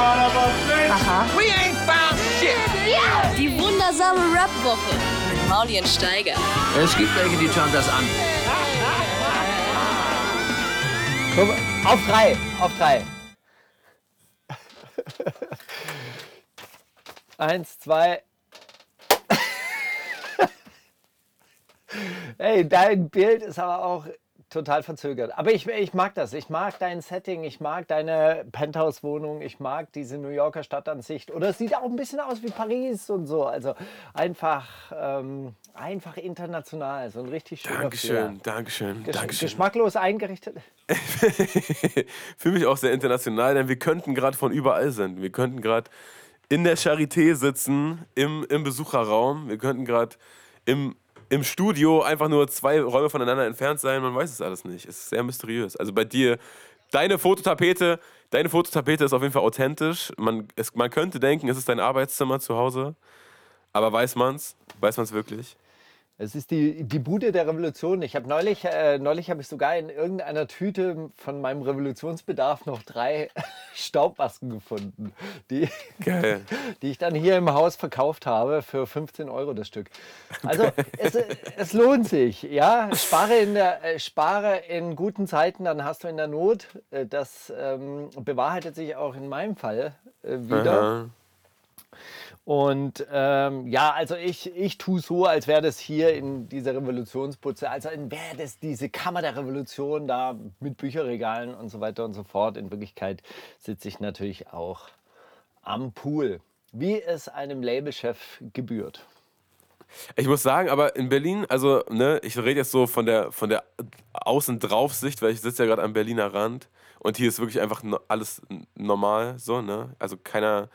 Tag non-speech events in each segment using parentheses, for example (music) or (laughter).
Aha. We ain't found shit. Die wundersame Rap-Woche mit Maulien Steiger. Es gibt welche, die schauen das an. Komm, auf drei, auf drei. Eins, zwei. (laughs) Ey, dein Bild ist aber auch total verzögert. Aber ich, ich mag das. Ich mag dein Setting, ich mag deine Penthouse-Wohnung, ich mag diese New Yorker Stadtansicht. Oder es sieht auch ein bisschen aus wie Paris und so. Also einfach, ähm, einfach international. So ein richtig schöner Dankeschön. Dankeschön, Gesch Dankeschön. Geschmacklos eingerichtet. (laughs) Fühle mich auch sehr international, denn wir könnten gerade von überall senden. Wir könnten gerade in der Charité sitzen, im, im Besucherraum. Wir könnten gerade im, im Studio einfach nur zwei Räume voneinander entfernt sein. Man weiß es alles nicht. Es ist sehr mysteriös. Also bei dir, deine Fototapete, deine Fototapete ist auf jeden Fall authentisch. Man, es, man könnte denken, es ist dein Arbeitszimmer zu Hause. Aber weiß man's? Weiß man's wirklich? Es ist die, die Bude der Revolution. Ich habe neulich, äh, neulich habe ich sogar in irgendeiner Tüte von meinem Revolutionsbedarf noch drei (laughs) Staubmasken gefunden, die, Geil. (laughs) die ich dann hier im Haus verkauft habe für 15 Euro das Stück. (laughs) Also es, es lohnt sich, ja. Spare in, der, äh, spare in guten Zeiten, dann hast du in der Not. Äh, Das ähm, bewahrheitet sich auch in meinem Fall äh, wieder. Aha. Und ähm, ja, also ich, ich tue so, als wäre das hier in dieser Revolutionsputze, als wäre das diese Kammer der Revolution da mit Bücherregalen und so weiter und so fort. In Wirklichkeit sitze ich natürlich auch am Pool, wie es einem Labelchef gebührt. Ich muss sagen, aber in Berlin, also, ne, ich rede jetzt so von der, von der Außendraufsicht, weil ich sitze ja gerade am Berliner Rand und hier ist wirklich einfach alles normal, so, ne? Also keiner,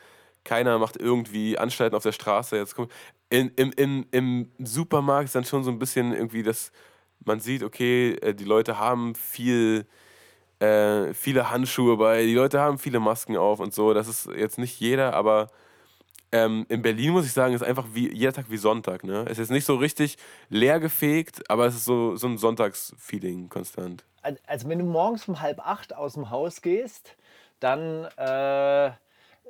keiner macht irgendwie Anstalten auf der Straße. Jetzt kommt, in, im, im, Im Supermarkt ist dann schon so ein bisschen irgendwie, dass man sieht, okay, äh, die Leute haben viel, äh, viele Handschuhe bei, die Leute haben viele Masken auf und so. Das ist jetzt nicht jeder, aber ähm, in Berlin muss ich sagen, ist einfach wie jeder Tag wie Sonntag. Ne? Es ist nicht so richtig leer gefegt, aber es ist so, so ein Sonntagsfeeling konstant. Al- Also wenn du morgens um halb acht aus dem Haus gehst, dann, äh,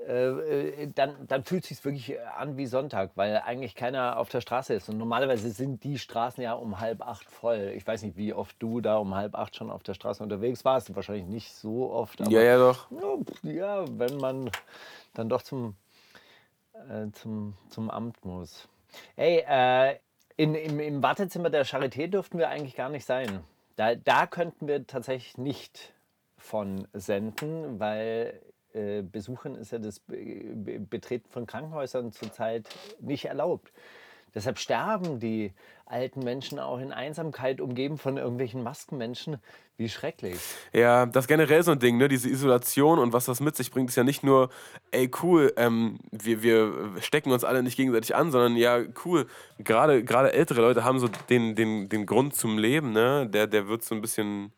äh, dann, dann fühlt es sich wirklich an wie Sonntag, weil eigentlich keiner auf der Straße ist. Und normalerweise sind die Straßen ja um halb acht voll. Ich weiß nicht, wie oft du da um halb acht schon auf der Straße unterwegs warst. Wahrscheinlich nicht so oft. Aber Ja, ja, doch. ja, wenn man dann doch zum, äh, zum, zum Amt muss. Ey, äh, in, im, im Wartezimmer der Charité dürften wir eigentlich gar nicht sein. Da, da könnten wir tatsächlich nicht von senden, weil äh, Besuchen ist ja das Be Be Betreten von Krankenhäusern zurzeit nicht erlaubt. Deshalb sterben die alten Menschen auch in Einsamkeit, umgeben von irgendwelchen Maskenmenschen. Wie schrecklich. Ja, das ist generell so ein Ding, ne? Diese Isolation und was das mit sich bringt, ist ja nicht nur, ey, cool, ähm, wir, wir stecken uns alle nicht gegenseitig an, sondern ja, cool, gerade gerade ältere Leute haben so den, den, den Grund zum Leben, ne? Der, der wird so ein bisschen.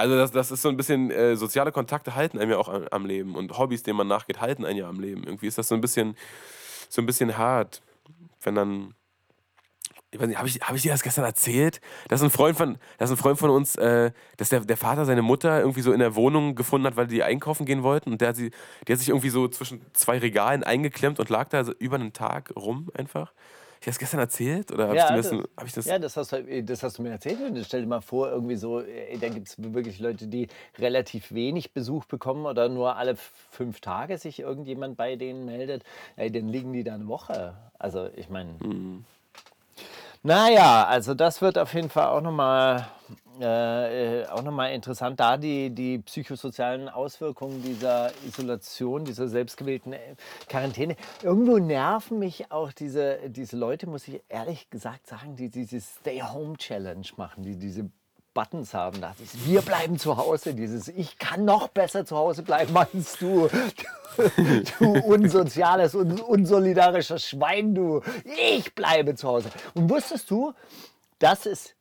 Also das, das ist so ein bisschen, äh, soziale Kontakte halten einem ja auch am, am Leben und Hobbys, denen man nachgeht, halten einen ja am Leben. Irgendwie ist das so ein bisschen, so ein bisschen hart, wenn dann ich weiß nicht, habe ich, hab ich dir das gestern erzählt? Dass ein Freund von, dass ein Freund von uns, äh, dass der, der Vater seine Mutter irgendwie so in der Wohnung gefunden hat, weil die einkaufen gehen wollten. Und der hat, sie, die hat sich irgendwie so zwischen zwei Regalen eingeklemmt und lag da so über einen Tag rum einfach. Ich das gestern erzählt? Oder dir das, das, hab ich das. ja das, hast du, das hast du mir erzählt. Und stell dir mal vor, irgendwie so, ey, da gibt es wirklich Leute, die relativ wenig Besuch bekommen oder nur alle fünf Tage sich irgendjemand bei denen meldet. Ey, dann liegen die da eine Woche. Also ich meine. Mhm. Naja, also das wird auf jeden Fall auch nochmal äh, äh, auch noch mal interessant, da die, die psychosozialen Auswirkungen dieser Isolation, dieser selbstgewählten äh, Quarantäne. Irgendwo nerven mich auch diese, diese Leute, muss ich ehrlich gesagt sagen, die diese Stay-Home-Challenge machen, die diese Buttons haben. Da dieses Wir bleiben zu Hause, dieses Ich kann noch besser zu Hause bleiben, meinst du? (laughs) Du unsoziales und unsolidarisches Schwein, du. Ich bleibe zu Hause. Und wusstest du, dass, es,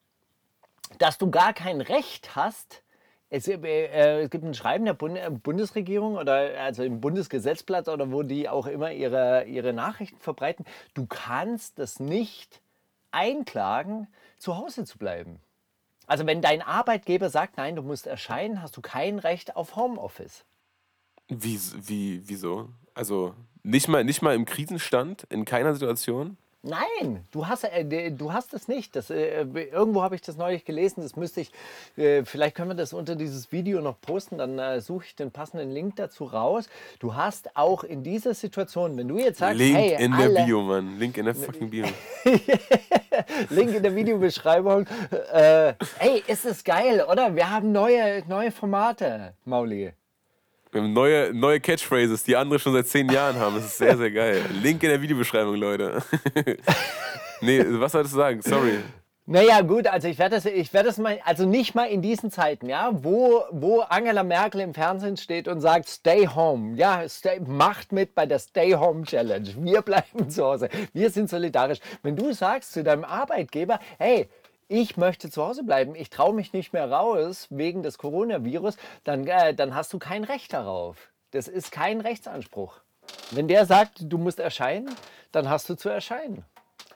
dass du gar kein Recht hast, es, äh, es gibt ein Schreiben der Bund äh, Bundesregierung oder also im Bundesgesetzblatt oder wo die auch immer ihre, ihre Nachrichten verbreiten. Du kannst das nicht einklagen, zu Hause zu bleiben. Also wenn dein Arbeitgeber sagt, nein, du musst erscheinen, hast du kein Recht auf Homeoffice. Wie, wie, wieso? Also nicht mal, nicht mal im Krisenstand, in keiner Situation? Nein, du hast, äh, du hast es nicht. Das, äh, irgendwo habe ich das neulich gelesen. Das müsste ich, äh, vielleicht können wir das unter dieses Video noch posten. Dann äh, suche ich den passenden Link dazu raus. Du hast auch in dieser Situation, wenn du jetzt sagst, Link hey, in alle, der Bio, Mann. Link in der fucking Bio. (laughs) Link in der Videobeschreibung. Äh, hey, ist es geil, oder? Wir haben neue, neue Formate, Mauli. Wir haben neue, neue Catchphrases, die andere schon seit zehn Jahren haben. Das ist sehr, sehr geil. Link in der Videobeschreibung, Leute. (laughs) nee, was solltest du sagen? Sorry. Naja, gut, also ich werde das, ich das mal, also nicht mal in diesen Zeiten, ja, wo, wo Angela Merkel im Fernsehen steht und sagt, stay home, ja, stay, macht mit bei der Stay Home Challenge. Wir bleiben zu Hause. Wir sind solidarisch. Wenn du sagst zu deinem Arbeitgeber, hey, ich möchte zu Hause bleiben, ich traue mich nicht mehr raus wegen des Coronavirus, dann, äh, dann hast du kein Recht darauf. Das ist kein Rechtsanspruch. Wenn der sagt, du musst erscheinen, dann hast du zu erscheinen.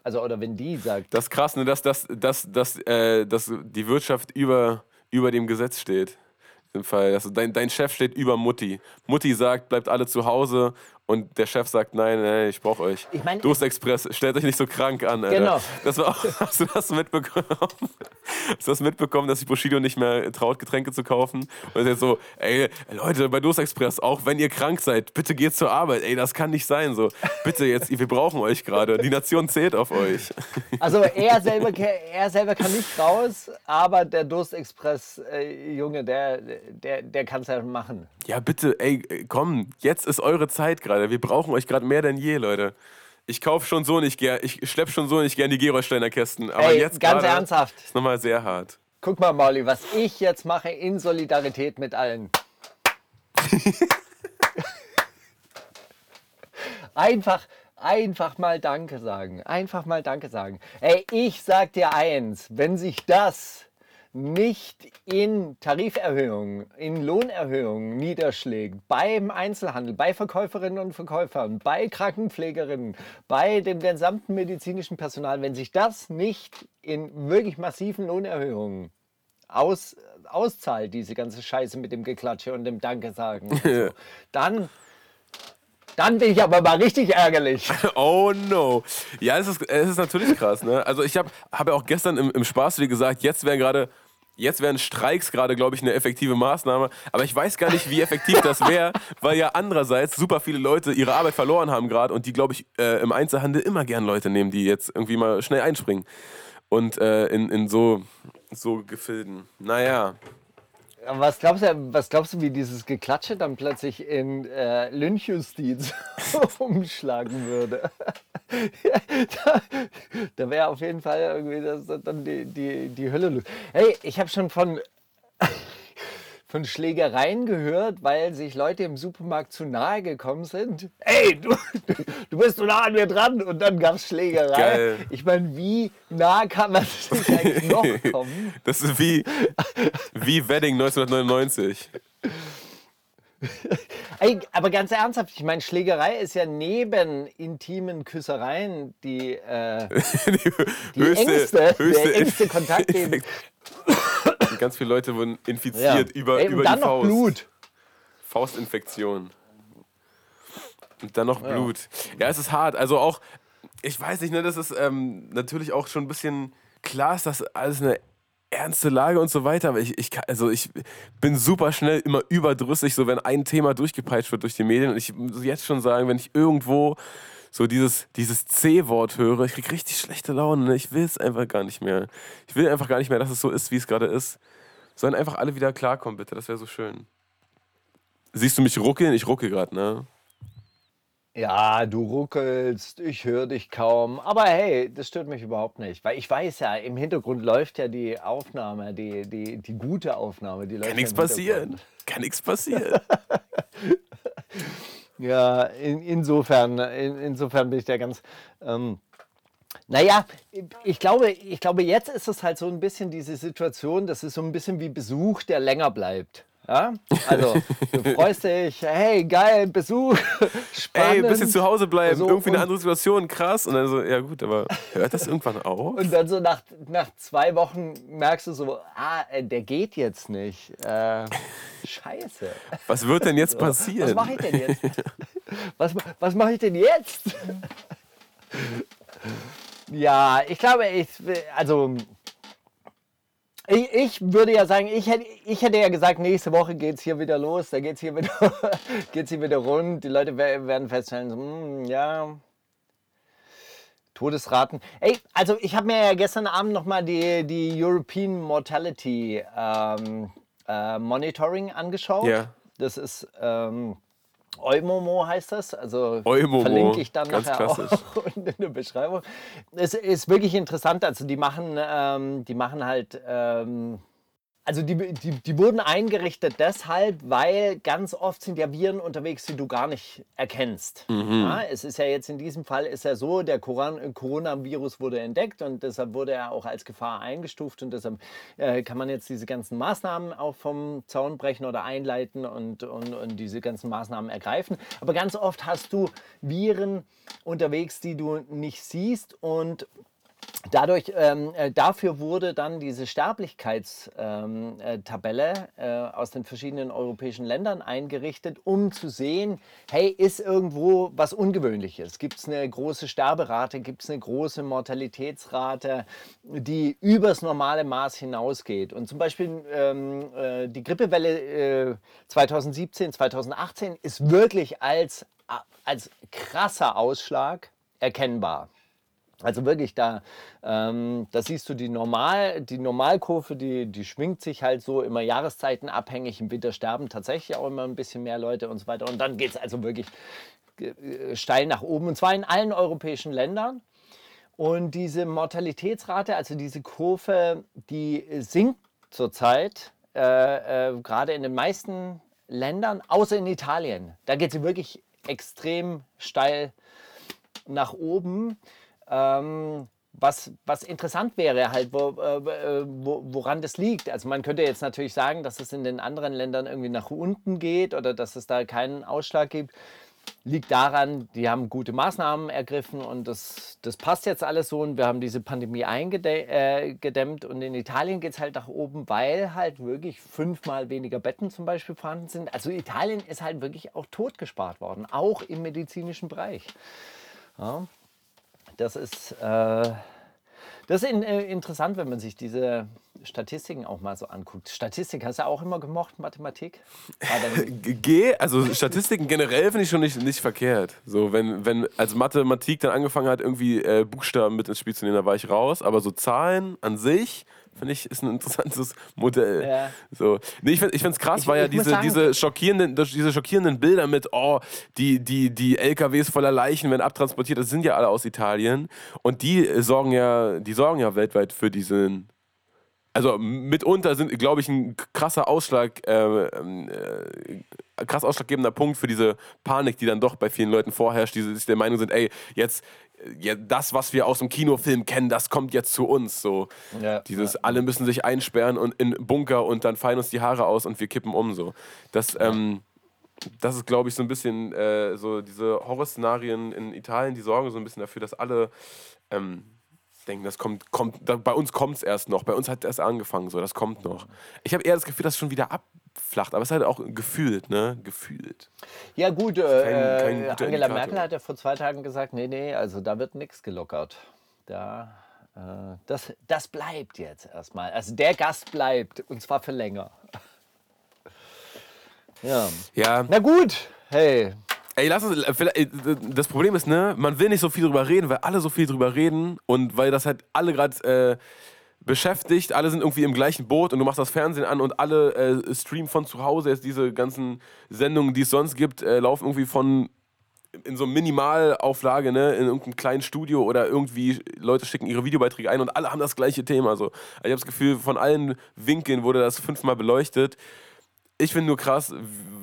Also, oder wenn die sagt. Das ist krass, ne, dass, dass, dass, dass, äh, dass die Wirtschaft über, über dem Gesetz steht. Im Fall. Also dein, dein Chef steht über Mutti. Mutti sagt, bleibt alle zu Hause und der Chef sagt, nein, nein, ich brauche euch. Ich mein, Durstexpress, stellt euch nicht so krank an, Alter. Genau. Das war auch, (laughs) hast du das mitbekommen? Hast du das mitbekommen, dass sich Bushido nicht mehr traut, Getränke zu kaufen? Und ist jetzt so, ey, Leute, bei Durstexpress, auch wenn ihr krank seid, bitte geht zur Arbeit. Ey, das kann nicht sein. So, bitte jetzt, wir brauchen euch gerade. Die Nation zählt auf euch. Also er selber, er selber kann nicht raus, aber der Durstexpress-Junge, der, der, der kann es ja machen. Ja, bitte, ey, komm, jetzt ist eure Zeit gerade. Wir brauchen euch gerade mehr denn je, Leute. Ich kaufe schon so nicht gern, ich schlepp schon so nicht gern die Gerolsteiner Kästen. Aber Ey, jetzt ganz ernsthaft. ist nochmal sehr hart. Guck mal, Mauli, was ich jetzt mache in Solidarität mit allen. (laughs) einfach, einfach mal Danke sagen. Einfach mal Danke sagen. Ey, ich sag dir eins, wenn sich das nicht in Tariferhöhungen, in Lohnerhöhungen niederschlägt, beim Einzelhandel, bei Verkäuferinnen und Verkäufern, bei Krankenpflegerinnen, bei dem gesamten medizinischen Personal, wenn sich das nicht in wirklich massiven Lohnerhöhungen aus, auszahlt, diese ganze Scheiße mit dem Geklatsche und dem Danke sagen, so, (laughs) dann, dann bin ich aber mal richtig ärgerlich. (laughs) Oh no. Ja, es ist, es ist natürlich krass, ne? Also ich habe hab ja auch gestern im, im Spaß wieder gesagt, jetzt wären gerade. Jetzt wären Streiks gerade, glaube ich, eine effektive Maßnahme. Aber ich weiß gar nicht, wie effektiv das wäre, (laughs) weil ja andererseits super viele Leute ihre Arbeit verloren haben gerade und die, glaube ich, äh, im Einzelhandel immer gern Leute nehmen, die jetzt irgendwie mal schnell einspringen. Und äh, in, in so, so Gefilden. Naja. Was glaubst, du, was glaubst du, wie dieses Geklatsche dann plötzlich in äh, Lynchjustiz (laughs) umschlagen würde? (laughs) da da wäre auf jeden Fall irgendwie das, dann die, die, die Hölle los. Hey, ich habe schon von, von Schlägereien gehört, weil sich Leute im Supermarkt zu nahe gekommen sind. (laughs) Ey, du, du bist so nah an mir dran und dann gab es Schlägerei. Geil. Ich meine, wie nah kann man sich (laughs) eigentlich noch kommen? Das ist wie, wie Wedding 1999. Ey, aber ganz ernsthaft, ich meine, Schlägerei ist ja neben intimen Küssereien die, äh, (laughs) Die, die engste, der engste Kontakt. Den, Und Ganz viele Leute wurden infiziert über, Ey, und über dann die noch Faust. Blut. Faustinfektion. Und dann noch Blut. Ja, es ist hart. Also auch, ich weiß nicht, ne, das ist ähm, natürlich auch schon ein bisschen klar, ist das alles eine ernste Lage und so weiter, aber ich, ich, also ich bin super schnell immer überdrüssig, so wenn ein Thema durchgepeitscht wird durch die Medien. Und ich muss jetzt schon sagen, wenn ich irgendwo so dieses, dieses C-Wort höre, ich krieg richtig schlechte Laune. Ne? Ich will es einfach gar nicht mehr. Ich will einfach gar nicht mehr, dass es so ist, wie es gerade ist. Sollen einfach alle wieder klarkommen, bitte. Das wäre so schön. Siehst du mich ruckeln? Ich rucke gerade, ne? Ja, du ruckelst, ich höre dich kaum. Aber hey, das stört mich überhaupt nicht. Weil ich weiß ja, im Hintergrund läuft ja die Aufnahme, die, die, die gute Aufnahme. Die läuft Kann nichts passieren. Kann nichts passieren. (laughs) Ja, in, insofern, in, insofern bin ich da ganz. Ähm, naja, ich glaube, ich glaube, jetzt ist es halt so ein bisschen diese Situation, das ist so ein bisschen wie Besuch, der länger bleibt. Ja? Also, du (laughs) freust dich, hey, geil, Besuch, (laughs) spannend. Ey, ein bisschen zu Hause bleiben, So, irgendwie eine andere Situation, krass. Und dann so, ja gut, aber hört das irgendwann auf? Und dann so nach, nach zwei Wochen merkst du so, ah, äh, der geht jetzt nicht. Äh, (laughs) scheiße. Was wird denn jetzt Was passieren? mache ich denn jetzt? Was, was mache ich denn jetzt? ja, ich glaube, ich, also ich, ich würde ja sagen, ich hätte, ich hätte ja gesagt, nächste Woche geht es hier wieder los, da geht es hier, wieder- (laughs) geht's hier wieder rund. Die Leute wer- werden feststellen, so, hm, ja, Todesraten. Ey, also ich habe mir ja gestern Abend nochmal die, die European Mortality ähm, äh, Monitoring angeschaut. Ja. Das ist ähm, Eumomo heißt das. Also Eumomo, verlinke ich dann ganz nachher klassisch. auch (laughs) in der Beschreibung. Es ist wirklich interessant. Also die machen, ähm, die machen halt. Ähm, also die, die, die wurden eingerichtet deshalb, weil ganz oft sind ja Viren unterwegs, die du gar nicht erkennst. Ja, es ist ja jetzt in diesem Fall ist ja so, der Coran- Coronavirus wurde entdeckt und deshalb wurde er auch als Gefahr eingestuft und deshalb äh, kann man jetzt diese ganzen Maßnahmen auch vom Zaun brechen oder einleiten und, und, und diese ganzen Maßnahmen ergreifen. Aber ganz oft hast du Viren unterwegs, die du nicht siehst und Dadurch, ähm, äh, dafür wurde dann diese Sterblichkeitstabelle ähm, äh, äh, aus den verschiedenen europäischen Ländern eingerichtet, um zu sehen, hey, ist irgendwo was Ungewöhnliches? Gibt es eine große Sterberate? Gibt es eine große Mortalitätsrate, die übers normale Maß hinausgeht? Und zum Beispiel ähm, äh, die Grippewelle äh, 2017, 2018 ist wirklich als, als krasser Ausschlag erkennbar. Also wirklich, da, ähm, da siehst du die, Normal, die Normalkurve, die, die schwingt sich halt so immer jahreszeitenabhängig. Im Winter sterben tatsächlich auch immer ein bisschen mehr Leute und so weiter. Und dann geht es also wirklich äh, steil nach oben und zwar in allen europäischen Ländern. Und diese Mortalitätsrate, also diese Kurve, die sinkt zurzeit, äh, äh, gerade in den meisten Ländern, außer in Italien. Da geht sie wirklich extrem steil nach oben. Ähm, was, was interessant wäre, halt, wo, äh, wo, woran das liegt. Also man könnte jetzt natürlich sagen, dass es in den anderen Ländern irgendwie nach unten geht oder dass es da keinen Ausschlag gibt. Liegt daran, die haben gute Maßnahmen ergriffen und das, das passt jetzt alles so und wir haben diese Pandemie eingedämmt und in Italien geht es halt nach oben, weil halt wirklich fünfmal weniger Betten zum Beispiel vorhanden sind. Also Italien ist halt wirklich auch totgespart worden, auch im medizinischen Bereich. Ja. Das ist, äh, das ist in, äh, interessant, wenn man sich diese Statistiken auch mal so anguckt. Statistik hast du auch immer gemocht, Mathematik? G, also Statistiken generell finde ich schon nicht, nicht verkehrt. So, wenn, wenn als Mathematik dann angefangen hat, irgendwie äh, Buchstaben mit ins Spiel zu nehmen, da war ich raus. Aber so Zahlen an sich, finde ich, ist ein interessantes (laughs) Modell. Ja. So. Nee, ich finde es krass, Ich- weil ja diese, sagen- diese, schockierenden, diese schockierenden Bilder mit, oh, die, die, die LKWs voller Leichen werden abtransportiert, das sind ja alle aus Italien. Und die äh, sorgen ja, die sorgen ja weltweit für diesen also mitunter sind, glaube ich, ein krasser Ausschlag, äh, äh, krass ausschlaggebender Punkt für diese Panik, die dann doch bei vielen Leuten vorherrscht, die sich der Meinung sind, ey, jetzt, ja, das, was wir aus dem Kinofilm kennen, das kommt jetzt zu uns. So. Ja, Dieses, alle müssen sich einsperren und in Bunker und dann fallen uns die Haare aus und wir kippen um. So. Das, ähm, das ist, glaube ich, so ein bisschen äh, so diese Horrorszenarien in Italien, die sorgen so ein bisschen dafür, dass alle ähm, denken, das kommt, kommt da, bei uns kommt es erst noch, bei uns hat es erst angefangen, so, das kommt noch. Ich habe eher das Gefühl, dass es schon wieder abflacht, aber es ist halt auch gefühlt, ne? Gefühlt. ja gut, kein äh, guter Angela Indikator. Merkel hat ja vor zwei Tagen gesagt, nee, nee, also da wird nichts gelockert. Da, äh, das, das bleibt jetzt erstmal. Also der Gast bleibt und zwar für länger. (laughs) Ja. Ja, Na gut, hey, Ey, lass uns. äh, äh, Das Problem ist, ne, man will nicht so viel drüber reden, weil alle so viel drüber reden und weil das halt alle gerade äh, beschäftigt, alle sind irgendwie im gleichen Boot und du machst das Fernsehen an und alle äh, streamen von zu Hause. Jetzt diese ganzen Sendungen, die es sonst gibt, äh, laufen irgendwie von in so Minimalauflage, ne, in irgendeinem kleinen Studio oder irgendwie Leute schicken ihre Videobeiträge ein und alle haben das gleiche Thema. So. Ich habe das Gefühl, von allen Winkeln wurde das fünfmal beleuchtet ich finde nur krass,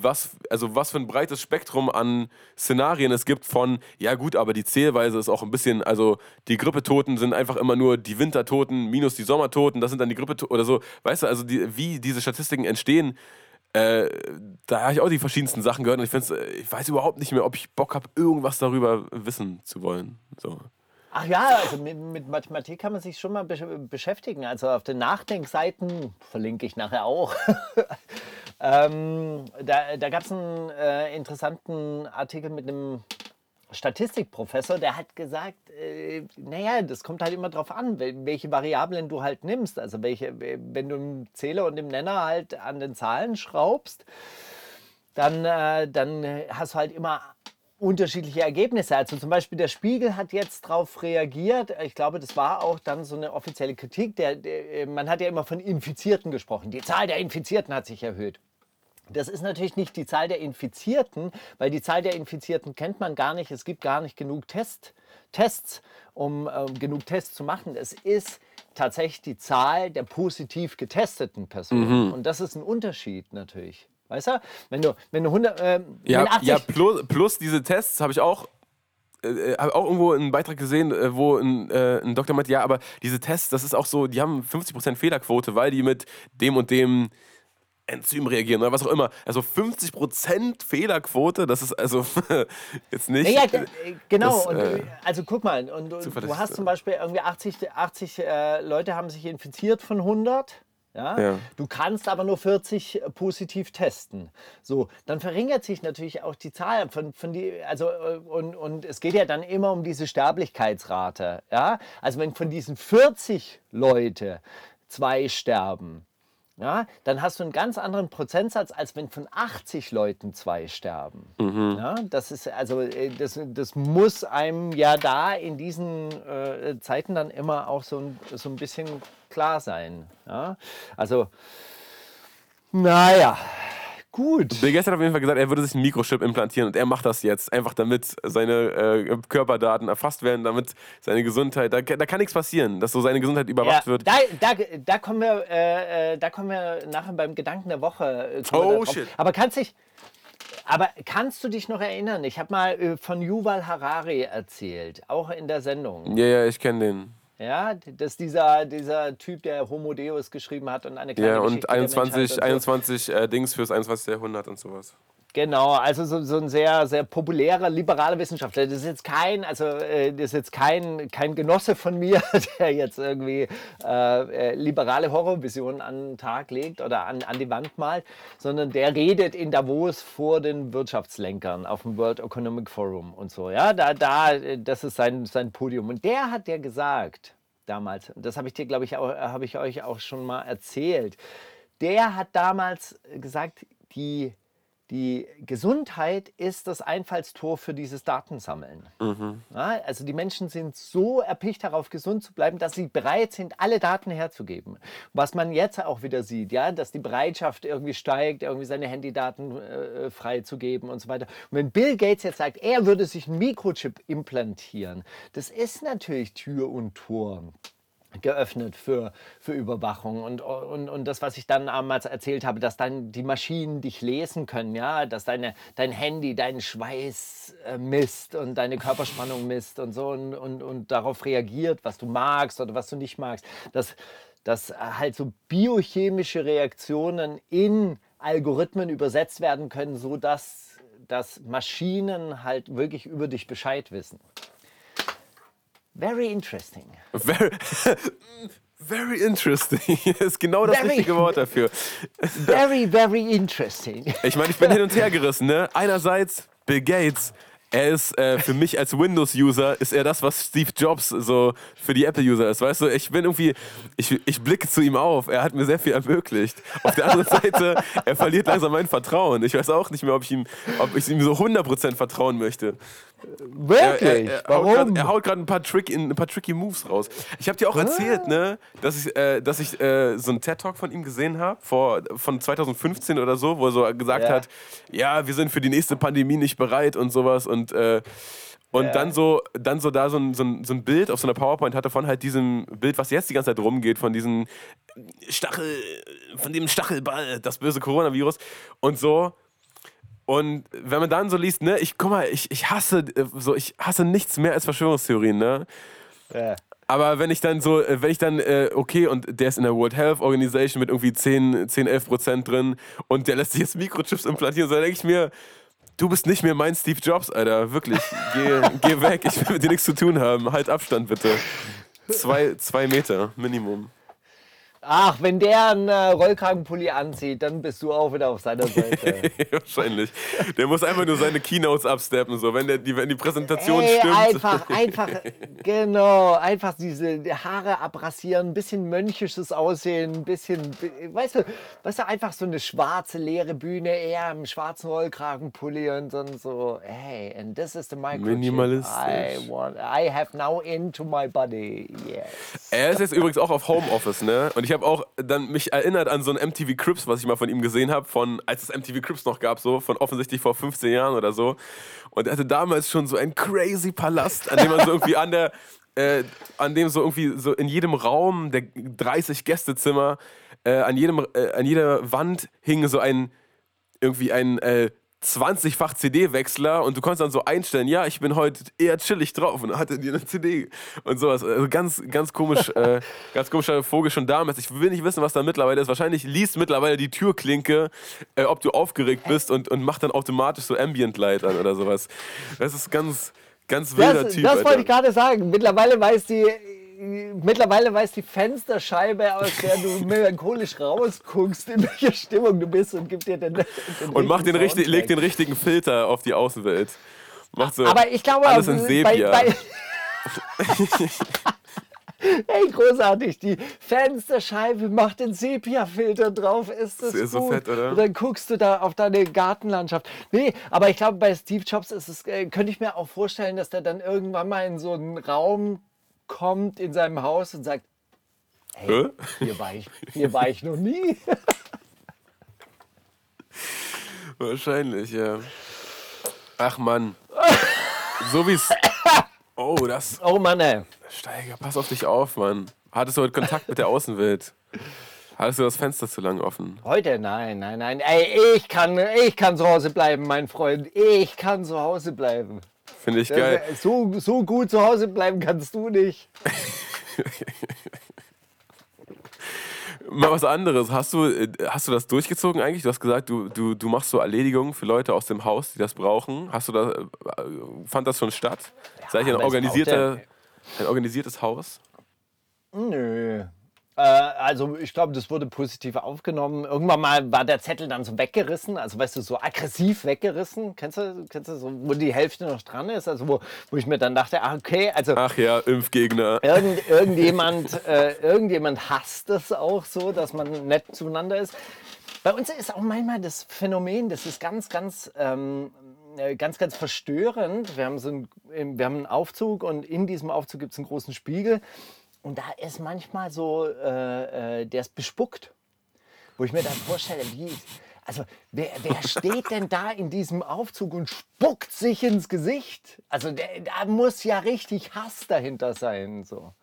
was, also was für ein breites Spektrum an Szenarien es gibt von, ja gut, aber die Zählweise ist auch ein bisschen, also die Grippetoten sind einfach immer nur die Wintertoten minus die Sommertoten, das sind dann die Grippetoten oder so, weißt du, also die, wie diese Statistiken entstehen, äh, da habe ich auch die verschiedensten Sachen gehört und ich, äh, ich weiß überhaupt nicht mehr, ob ich Bock habe, irgendwas darüber wissen zu wollen. So. Ach ja, also mit, mit Mathematik kann man sich schon mal besch beschäftigen. Also auf den Nachdenkseiten, verlinke ich nachher auch, (laughs) ähm, da, da gab es einen äh, interessanten Artikel mit einem Statistikprofessor, der hat gesagt, äh, naja, das kommt halt immer drauf an, wel- welche Variablen du halt nimmst. Also welche, wenn du im Zähler und im Nenner halt an den Zahlen schraubst, dann, äh, dann hast du halt immer unterschiedliche Ergebnisse. Also zum Beispiel der Spiegel hat jetzt darauf reagiert. Ich glaube, das war auch dann so eine offizielle Kritik. Der, der, man hat ja immer von Infizierten gesprochen. Die Zahl der Infizierten hat sich erhöht. Das ist natürlich nicht die Zahl der Infizierten, weil die Zahl der Infizierten kennt man gar nicht. Es gibt gar nicht genug Test, Tests, um ähm, genug Tests zu machen. Es ist tatsächlich die Zahl der positiv getesteten Personen. Und das ist ein Unterschied natürlich. Weißt du, wenn du, wenn du 100, ähm, Ja, wenn 80 ja plus, plus diese Tests habe ich auch. Äh, habe auch irgendwo einen Beitrag gesehen, äh, wo ein, äh, ein Doktor meinte, ja, aber diese Tests, das ist auch so, die haben 50% Fehlerquote, weil die mit dem und dem Enzym reagieren oder was auch immer. Also 50% Fehlerquote, das ist also (laughs) jetzt nicht. Ja, ja, äh, genau. das, und, äh, äh, also guck mal, und, du hast zum Beispiel irgendwie 80, 80 äh, Leute haben sich infiziert von 100. Ja? Ja. Du kannst aber nur 40 positiv testen. So, dann verringert sich natürlich auch die Zahl von, von die, also äh, und, und es geht ja dann immer um diese Sterblichkeitsrate. Ja? Also wenn von diesen 40 Leute zwei sterben, ja, dann hast du einen ganz anderen Prozentsatz, als wenn von 80 Leuten zwei sterben. Ja, das ist also äh, das, das muss einem ja da in diesen äh, Zeiten dann immer auch so ein, so ein bisschen klar sein. Ja? Also, naja, gut. Bill Gates hat auf jeden Fall gesagt, er würde sich einen Mikrochip implantieren und er macht das jetzt, einfach damit seine äh, Körperdaten erfasst werden, damit seine Gesundheit, da, da kann nichts passieren, dass so seine Gesundheit überwacht Ja, wird. da, da, da, kommen wir, äh, äh, da kommen wir nachher beim Gedanken der Woche. äh, Oh, shit. Aber kannst, dich, aber kannst du dich noch erinnern? Ich habe mal äh, von Yuval Harari erzählt, auch in der Sendung. Ja, ja, ich kenne den. Ja, dass dieser, dieser Typ, der Homo Deus geschrieben hat und eine kleine Ja, Geschichte und Menschheit 21, und so. 21 äh, Dings fürs 21. Jahrhundert und sowas. Genau, also so, so ein sehr, sehr populärer, liberaler Wissenschaftler. Das ist jetzt kein, also äh, das ist jetzt kein, kein Genosse von mir, (laughs) der jetzt irgendwie äh, äh, liberale Horrorvisionen an den Tag legt oder an, an die Wand malt, sondern der redet in Davos vor den Wirtschaftslenkern auf dem World Economic Forum und so. Ja, da, da, das ist sein, sein Podium. Und der hat ja gesagt, damals, das habe ich dir, glaube ich, habe ich euch auch schon mal erzählt, der hat damals gesagt, die die Gesundheit ist das Einfallstor für dieses Datensammeln. Ja, also die Menschen sind so erpicht darauf, gesund zu bleiben, dass sie bereit sind, alle Daten herzugeben. Was man jetzt auch wieder sieht, ja, dass die Bereitschaft irgendwie steigt, irgendwie seine Handydaten äh, freizugeben und so weiter. Und wenn Bill Gates jetzt sagt, er würde sich einen Mikrochip implantieren, das ist natürlich Tür und Tor geöffnet für, für Überwachung. Und, und, und das, was ich dann damals erzählt habe, dass dann die Maschinen dich lesen können, ja, dass deine, dein Handy deinen Schweiß äh, misst und deine Körperspannung misst und so und, und, und darauf reagiert, was du magst oder was du nicht magst. Dass, dass halt so biochemische Reaktionen in Algorithmen übersetzt werden können, sodass dass Maschinen halt wirklich über dich Bescheid wissen. Very interesting. Very, (laughs) very interesting. (laughs) ist genau das Very- richtige Wort dafür. (laughs) Very, very interesting. Ich meine, ich bin hin und her gerissen. Ne? Einerseits Bill Gates. Er ist äh, für mich als Windows-User ist er das, was Steve Jobs so für die Apple-User ist. Weißt du, ich bin irgendwie, ich, ich blicke zu ihm auf. Er hat mir sehr viel ermöglicht. Auf der anderen Seite, er verliert langsam mein Vertrauen. Ich weiß auch nicht mehr, ob ich ihm, ob ich ihm so 100% vertrauen möchte. Er, Wirklich? er, er Warum? Haut er gerade ein, paar Trick- ein paar tricky Moves raus. Ich habe dir auch erzählt, ne, dass ich, äh, dass ich äh, so einen TED-Talk von ihm gesehen habe, von 2015 oder so, wo er so gesagt Ja. hat, ja, wir sind für die nächste Pandemie nicht bereit und sowas und äh, und Ja. dann so, dann so da so ein, so, ein, so ein Bild auf so einer PowerPoint hatte von halt diesem Bild, was jetzt die ganze Zeit rumgeht, von diesem Stachel, von dem Stachelball, das böse Coronavirus und so. Und wenn man dann so liest, ne, ich guck mal, ich, ich hasse äh, so, ich hasse nichts mehr als Verschwörungstheorien, ne? Ja. Aber wenn ich dann so, äh, wenn ich dann, äh, okay, und der ist in der World Health Organization mit irgendwie 10, 10 11 Prozent drin und der lässt sich jetzt Mikrochips implantieren, so dann denke ich mir, du bist nicht mehr mein Steve Jobs, Alter. Wirklich. Geh, (laughs) geh weg, ich will mit dir nichts zu tun haben. Halt Abstand bitte. Zwei, zwei Meter Minimum. Ach, wenn der einen äh, Rollkragenpulli anzieht, dann bist du auch wieder auf seiner Seite. (laughs) Wahrscheinlich. Der muss einfach nur seine Keynotes absteppen, so. Wenn, der, die, wenn die Präsentation Ey, stimmt. einfach, (laughs) einfach, genau, einfach diese Haare abrasieren, ein bisschen mönchisches Aussehen, ein bisschen, weißt du, weißt du, einfach so eine schwarze, leere Bühne, eher im schwarzen Rollkragenpulli und dann so, hey, and this is the microchip Minimalistisch. I, want, I have now into my body, yes. Er ist jetzt übrigens auch auf Homeoffice, ne? Und ich habe auch dann mich erinnert an so ein MTV Crips, was ich mal von ihm gesehen habe, von als es MTV Crips noch gab, so von offensichtlich vor 15 Jahren oder so. Und er hatte damals schon so einen crazy Palast, an dem man so (laughs) irgendwie an der äh, an dem so irgendwie so in jedem Raum der 30 Gästezimmer äh, an jedem äh, an jeder Wand hing so ein irgendwie ein äh, 20-fach CD-Wechsler und du konntest dann so einstellen, ja, ich bin heute eher chillig drauf und dann hatte dir eine CD und sowas. Also ganz, ganz komisch, äh, (laughs) ganz komischer Vogel schon damals. Ich will nicht wissen, was da mittlerweile ist. Wahrscheinlich liest mittlerweile die Türklinke, äh, ob du aufgeregt bist und, und macht dann automatisch so Ambient Light an oder sowas. Das ist ganz, ganz wilder Das, Typ. das Alter. wollte ich gerade sagen. Mittlerweile weiß die, mittlerweile weiß die Fensterscheibe, aus der du (laughs) melancholisch rausguckst, in welcher Stimmung du bist und gibt dir den, den und macht den richtig, legt den richtigen Filter auf die Außenwelt. Macht so Aber ich glaube, alles in bei, Sepia. bei (laughs) Hey, großartig. Die Fensterscheibe macht den Sepia-Filter drauf. Ist das ist so gut? fett, oder? Und dann guckst du da auf deine Gartenlandschaft. Nee, aber ich glaube, bei Steve Jobs ist es, äh, könnte ich mir auch vorstellen, dass der dann irgendwann mal in so einen Raum kommt in seinem Haus und sagt, Hä? hier war ich, hier war ich noch nie. (laughs) Wahrscheinlich, ja. Ach Mann. So wie's. Oh, das. Oh Mann, ey. Steiger, pass auf dich auf, Mann. Hattest du heute Kontakt mit der Außenwelt? Hattest du das Fenster zu lang offen? Heute nein, nein, nein. Ey, ich kann, ich kann zu Hause bleiben, mein Freund. Ich kann zu Hause bleiben. Finde ich geil. Äh, So, so gut zu Hause bleiben kannst du nicht. Mal was anderes. Hast du, äh, hast du das durchgezogen eigentlich? Du hast gesagt, du, du, du machst so Erledigungen für Leute aus dem Haus, die das brauchen. Hast du da, äh, fand das schon statt? Seid ihr ein, aber es organisierter, braucht ein organisiertes Haus? Nö. Äh, also ich glaube, das wurde positiv aufgenommen. Irgendwann mal war der Zettel dann so weggerissen, also weißt du, so aggressiv weggerissen. Kennst du, kennst du so, wo die Hälfte noch dran ist? Also wo, wo ich mir dann dachte, ah, okay, also Ach ja, Impfgegner. Irgend, irgendjemand, äh, irgendjemand hasst es auch so, dass man nett zueinander ist. Bei uns ist auch manchmal das Phänomen, das ist ganz, ganz, ähm, äh, ganz, ganz verstörend. Wir haben, so ein, ähm, wir haben einen Aufzug und in diesem Aufzug gibt es einen großen Spiegel. Und da ist manchmal so, äh, äh, der ist bespuckt. Wo ich mir dann vorstelle, wie, also wer, wer (laughs) steht denn da in diesem Aufzug und spuckt sich ins Gesicht? Also der, da muss ja richtig Hass dahinter sein. So.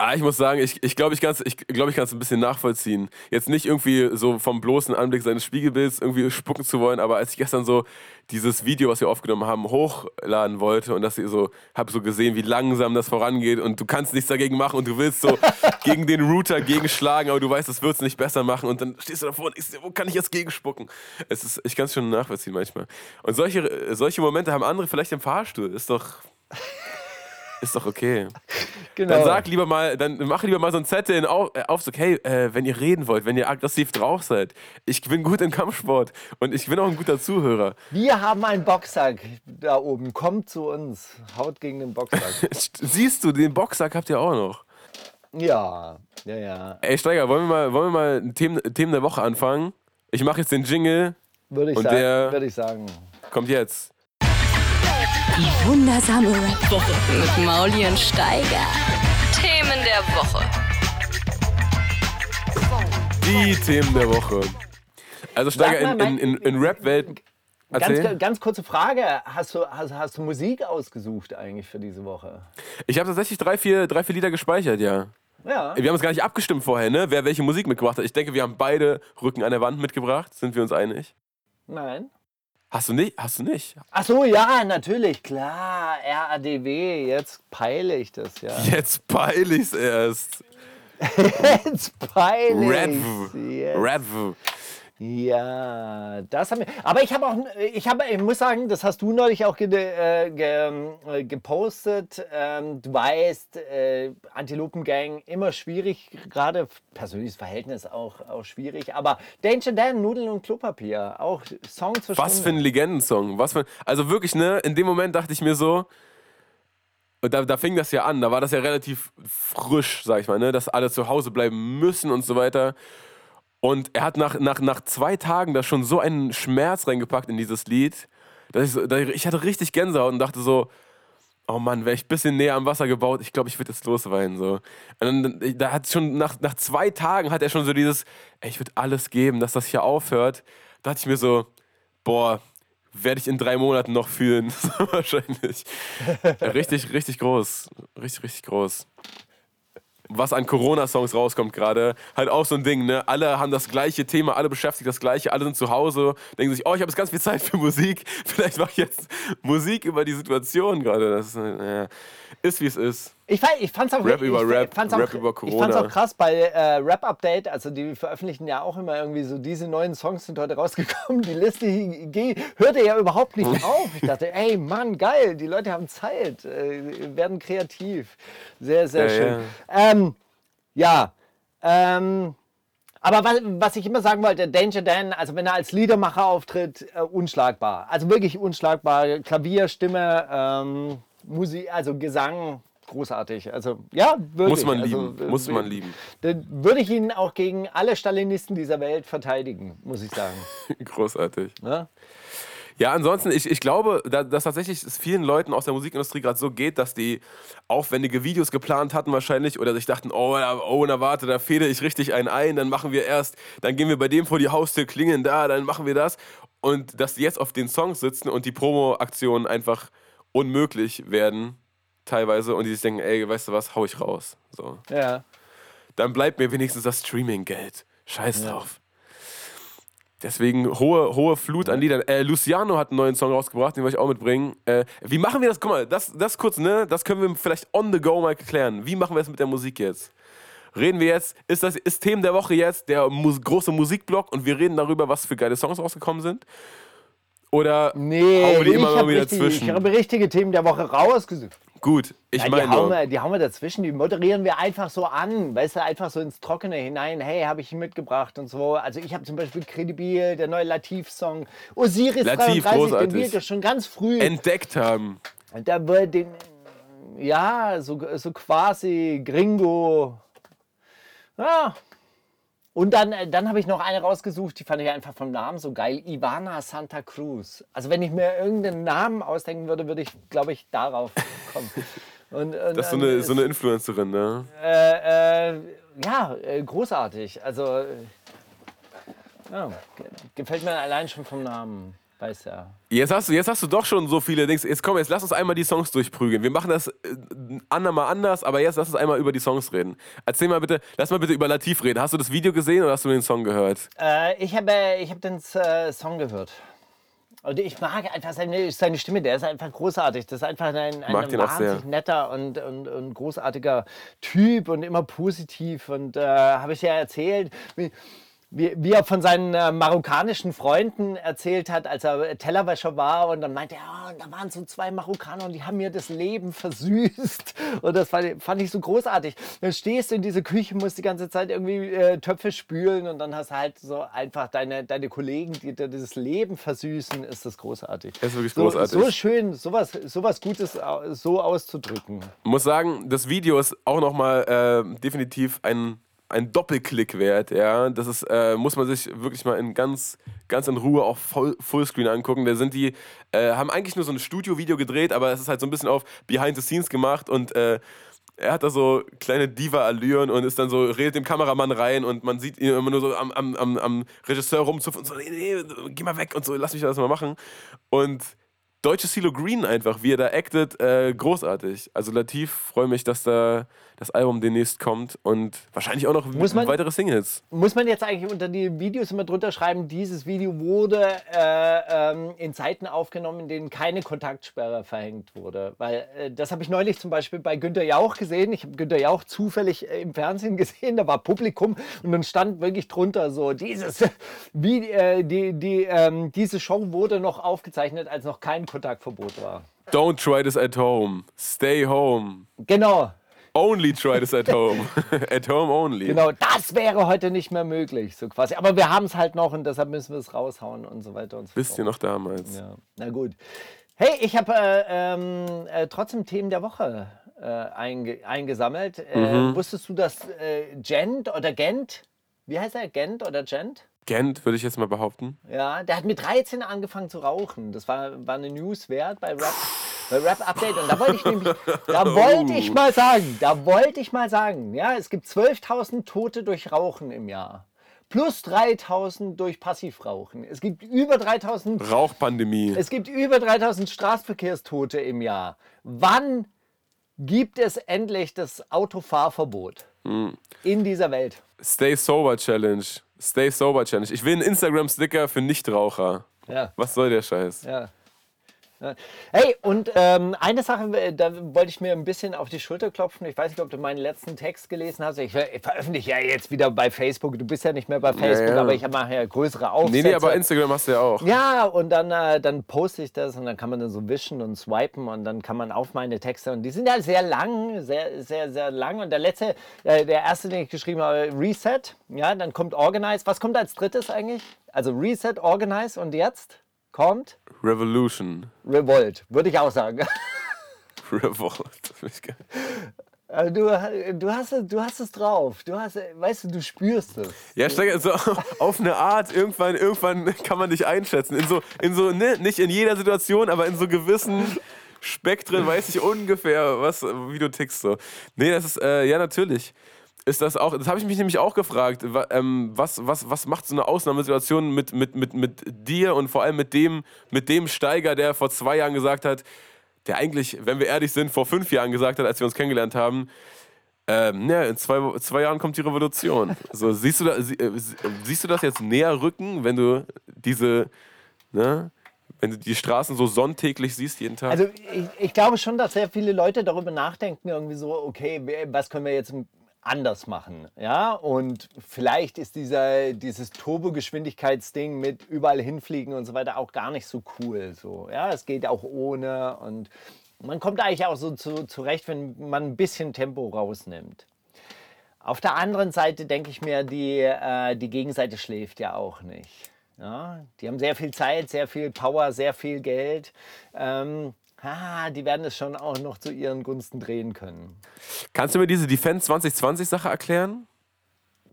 Ah, ich muss sagen, ich, ich glaube, ich kann es ich glaub, ich kann's ein bisschen nachvollziehen. Jetzt nicht irgendwie so vom bloßen Anblick seines Spiegelbilds irgendwie spucken zu wollen, aber als ich gestern so dieses Video, was wir aufgenommen haben, hochladen wollte und dass ich so, habe so gesehen, wie langsam das vorangeht und du kannst nichts dagegen machen und du willst so (laughs) gegen den Router gegenschlagen, aber du weißt, das wird es nicht besser machen und dann stehst du davor und dir, wo kann ich jetzt gegenspucken? Es ist, ich kann es schon nachvollziehen manchmal. Und solche, solche Momente haben andere vielleicht im Fahrstuhl. Ist doch, (laughs) ist doch okay. Genau. Dann sag lieber mal, dann mach lieber mal so einen Zettel in Au äh, Aufzug, hey, äh, wenn ihr reden wollt, wenn ihr aggressiv drauf seid, ich bin gut im Kampfsport und ich bin auch ein guter Zuhörer. Wir haben einen Boxsack da oben. Kommt zu uns. Haut gegen den Boxsack. (laughs) Siehst du, den Boxsack habt ihr auch noch. ja, ja, ja. Ey, Steiger, wollen wir mal, wollen wir mal Themen, Themen der Woche anfangen? Ich mache jetzt den Jingle, Würde ich, Und sagen, der- würde ich sagen. kommt jetzt. Die wundersame Rap-Woche mit Mauli und Steiger. Themen der Woche. Die Themen der Woche. Also Steiger, in, mal, in, in, in Rap-Welt. Ganz, ganz kurze Frage. Hast du, hast, hast du Musik ausgesucht eigentlich für diese Woche? Ich habe tatsächlich drei vier, drei, vier Lieder gespeichert, ja. Ja. Wir haben uns gar nicht abgestimmt vorher, ne? Wer welche Musik mitgebracht hat. Ich denke, wir haben beide Rücken an der Wand mitgebracht. Sind wir uns einig? Nein. Hast du nicht? Hast du nicht? Ach so, ja, natürlich, klar. RADW, jetzt peile ich das, ja. (laughs) Jetzt peile ich's erst. Jetzt peile ich's. Redv. Jetzt. Ja, das haben wir. Aber ich habe auch, ich habe, ich muss sagen, das hast du neulich auch ge, äh, ge, äh, gepostet. Ähm, du weißt, äh, Antilopengang immer schwierig, gerade persönliches Verhältnis auch, auch schwierig. Aber Danger Dan, Nudeln und Klopapier, auch Song zur Was für ein Legendensong. Was für also wirklich, ne? In dem Moment dachte ich mir so, und da, da fing das ja an, da war das ja relativ frisch, sag ich mal, ne? Dass alle zu Hause bleiben müssen und so weiter. Und er hat nach, nach, nach zwei Tagen da schon so einen Schmerz reingepackt in dieses Lied, dass ich, so, dass ich ich hatte richtig Gänsehaut und dachte so, oh Mann, wäre ich ein bisschen näher am Wasser gebaut, ich glaube, ich würde jetzt losweinen. So. Und dann, da hat schon nach, nach zwei Tagen hat er schon so dieses, ey, ich würde alles geben, dass das hier aufhört. Da dachte ich mir so, boah, werde ich in drei Monaten noch fühlen. (laughs) Wahrscheinlich. (laughs) Richtig, richtig groß. Richtig, richtig groß. Was an Corona-Songs rauskommt gerade, halt auch so ein Ding, ne? Alle haben das gleiche Thema, alle beschäftigt das gleiche, alle sind zu Hause, denken sich, oh, ich habe jetzt ganz viel Zeit für Musik. (laughs) Vielleicht mache ich jetzt Musik über die Situation gerade. Das ist, äh, ist wie es ist. Ich, fand, ich fand's auch Rap ich, über ich, Rap, fand's auch, Rap über Ich fand's Corona. auch krass bei äh, Rap Update, also die veröffentlichen ja auch immer irgendwie so, diese neuen Songs sind heute rausgekommen. Die Liste hörte ja überhaupt nicht (laughs) auf. Ich dachte, ey Mann, geil, die Leute haben Zeit, äh, werden kreativ. Sehr, sehr Ja, schön. Ähm, ja, ähm, aber was, was ich immer sagen wollte, Danger Dan, also wenn er als Liedermacher auftritt, äh, unschlagbar. Also wirklich unschlagbar. Klavier, Stimme, ähm, Musik, also Gesang, großartig. Also ja, wirklich. Muss man also, lieben, äh, muss man lieben. Dann würde ich ihn auch gegen alle Stalinisten dieser Welt verteidigen, muss ich sagen. (laughs) Großartig. Ne? Ja, ansonsten, ich, ich glaube, da, dass tatsächlich es vielen Leuten aus der Musikindustrie gerade so geht, dass die aufwendige Videos geplant hatten wahrscheinlich oder sich dachten, oh, da- oh na warte, da fäde ich richtig einen ein, dann machen wir erst, dann gehen wir bei dem vor die Haustür, klingeln da, dann machen wir das. Und dass die jetzt auf den Songs sitzen und die Promo-Aktionen einfach unmöglich werden, teilweise, und die sich denken, ey, weißt du was, hau ich raus. So. Ja. Dann bleibt mir wenigstens das Streaming-Geld. Scheiß drauf. Deswegen hohe, hohe Flut an Liedern. Äh, Luciano hat einen neuen Song rausgebracht, den wollte ich auch mitbringen. Äh, wie machen wir das? Guck mal, das, das kurz, ne? Das können wir vielleicht on the go mal klären. Wie machen wir es mit der Musik jetzt? Reden wir jetzt, ist das ist Themen der Woche jetzt der Mus große Musikblock und wir reden darüber, was für geile Songs rausgekommen sind? Oder Nee, hauen wir die immer mal wieder richtig, zwischen? ich habe richtige Themen der Woche rausgesucht. Gut, ich Ja, die, meine hauen nur, wir, die hauen wir dazwischen, die moderieren wir einfach so an, weißt du, einfach so ins Trockene hinein. Hey, habe ich mitgebracht und so. Also ich habe zum Beispiel Credibil, der neue Latif-Song, Osiris Latif, 33, den wir schon ganz früh. entdeckt haben. da wird den, ja, so, so quasi Gringo. Ja. Und dann, äh, dann habe ich noch eine rausgesucht, die fand ich einfach vom Namen so geil. Ivana Santa Cruz. Also wenn ich mir irgendeinen Namen ausdenken würde, würde ich, glaube ich, darauf (laughs) kommen. Und, und, Das ist so eine, es- so eine Influencerin, ne? äh, äh, ja, äh, großartig. Also, äh, ja, ge- gefällt mir allein schon vom Namen. Weiß ja. Jetzt hast, du, jetzt hast du doch schon so viele Dings. Jetzt komm, jetzt lass uns einmal die Songs durchprügeln. Wir machen das äh, andermal anders, aber jetzt lass uns einmal über die Songs reden. Erzähl mal bitte, lass mal bitte über Latif reden. Hast du das Video gesehen oder hast du den Song gehört? Äh, ich habe ich hab den äh, Song gehört. Und ich mag einfach seine, seine Stimme, der ist einfach großartig. Das ist einfach ein, ein wahnsinnig netter und, und, und großartiger Typ und immer positiv. Und äh, habe ich ja erzählt, wie, wie, wie er von seinen äh, marokkanischen Freunden erzählt hat, als er Tellerwäscher war. Und dann meinte er, und da waren so zwei Marokkaner und die haben mir das Leben versüßt. (laughs) Und das fand, fand ich so großartig. Dann stehst du in dieser Küche, musst die ganze Zeit irgendwie äh, Töpfe spülen und dann hast halt so einfach deine, deine Kollegen, die dir das Leben versüßen, ist das großartig. Das ist wirklich so, großartig. So schön, sowas, sowas Gutes so auszudrücken. muss sagen, das Video ist auch nochmal äh, definitiv ein, ein Doppelklick wert. Ja? Das ist, äh, muss man sich wirklich mal in ganz, ganz in Ruhe auf Voll Fullscreen angucken. Da sind die, äh, haben eigentlich nur so ein Studio-Video gedreht, aber es ist halt so ein bisschen auf Behind the Scenes gemacht und äh, er hat da so kleine Diva-Allüren und ist dann so, redet dem Kameramann rein und man sieht ihn immer nur so am, am, am, am Regisseur rumzupfen und so, nee, nee, geh mal weg und so, lass mich das mal machen. Und deutsche CeeLo Green einfach, wie er da actet, äh, großartig. Also Latif, freue mich, dass da, das Album demnächst kommt und wahrscheinlich auch noch Muss man- weitere Singles. Muss man jetzt eigentlich unter die Videos immer drunter schreiben, dieses Video wurde äh, ähm, in Zeiten aufgenommen, in denen keine Kontaktsperre verhängt wurde. Weil äh, das habe ich neulich zum Beispiel bei Günter Jauch gesehen. Ich habe Günter Jauch zufällig äh, im Fernsehen (laughs) gesehen, da war Publikum und dann stand wirklich drunter so, dieses, (laughs) wie, äh, die, die, ähm, diese Show wurde noch aufgezeichnet, als noch kein Kontaktverbot war. Don't try this at home. Stay home. Genau, Only try this at home. (laughs) at home only. Genau, das wäre heute nicht mehr möglich, so quasi. Aber wir haben es halt noch und deshalb müssen wir es raushauen und so weiter und so ihr fort. noch damals? Ja, na gut. Hey, ich habe äh, ähm, äh, trotzdem Themen der Woche äh, einge eingesammelt. Äh, Mhm. Wusstest du, dass äh, Gent oder Gent, wie heißt er, Gent oder Gent? Gent, würde ich jetzt mal behaupten. Ja, der hat mit 13 angefangen zu rauchen. Das war, war eine News wert bei Rap, bei Rap Update. Und da wollte ich nämlich, (laughs) da wollte ich mal sagen, da wollte ich mal sagen, ja, es gibt 12.000 Tote durch Rauchen im Jahr. Plus 3.000 durch Passivrauchen. Es gibt über 3.000 Rauchpandemie. es gibt über 3000 Straßenverkehrstote im Jahr. Wann gibt es endlich das Autofahrverbot in dieser Welt? Stay Sober Challenge. Stay Sober Challenge. Ich will einen Instagram-Sticker für Nichtraucher. Ja. Was soll der Scheiß? Ja. Ja. Hey, und ähm, eine Sache, äh, da wollte ich mir ein bisschen auf die Schulter klopfen. Ich weiß nicht, ob du meinen letzten Text gelesen hast. Ich, ich veröffentliche ja jetzt wieder bei Facebook. Du bist ja nicht mehr bei Facebook, ja. aber ich mache ja größere Aufsätze. Nee, nee, aber Instagram hast du ja auch. Ja, und dann, äh, dann poste ich das und dann kann man dann so wischen und swipen und dann kann man auf meine Texte und die sind ja sehr lang, sehr, sehr, sehr lang. Und der letzte, äh, der erste, den ich geschrieben habe, Reset, ja, dann kommt Organize. Was kommt als drittes eigentlich? Also Reset, Organize und jetzt kommt Revolution. Revolt, würde ich auch sagen. (laughs) Revolt. Geil. Also du, du, hast, es- du hast es drauf. Du hast, weißt du, du spürst es. Ja, Steiger, so (laughs) auf eine Art, irgendwann, irgendwann kann man dich einschätzen. In so, in so, ne, nicht in jeder Situation, aber in so gewissen Spektren weiß ich ungefähr, was, wie du tickst so. Nee, das ist, äh, ja, natürlich. Ist das auch, das habe ich mich nämlich auch gefragt, ähm, was, was, was macht so eine Ausnahmesituation mit, mit, mit, mit dir und vor allem mit dem, mit dem Steiger, der vor zwei Jahren gesagt hat, der eigentlich, wenn wir ehrlich sind, vor fünf Jahren gesagt hat, als wir uns kennengelernt haben, ähm, ja, in zwei, zwei Jahren kommt die Revolution. So, siehst, du da, sie, äh, sie- siehst du das jetzt näher rücken, wenn du diese, ne, wenn du die Straßen so sonntäglich siehst jeden Tag? Also ich, ich glaube schon, dass sehr viele Leute darüber nachdenken, irgendwie so, okay, was können wir jetzt anders machen? Ja, und vielleicht ist dieser, dieses Turbogeschwindigkeitsding mit überall hinfliegen und so weiter auch gar nicht so cool. So, ja, es geht auch ohne und man kommt eigentlich auch so zu, zurecht, wenn man ein bisschen Tempo rausnimmt. Auf der anderen Seite denke ich mir, die, äh, die Gegenseite schläft ja auch nicht. Ja, die haben sehr viel Zeit, sehr viel Power, sehr viel Geld. Ähm, ah, die werden es schon auch noch zu ihren Gunsten drehen können. Kannst du mir diese Defense 2020 Sache erklären?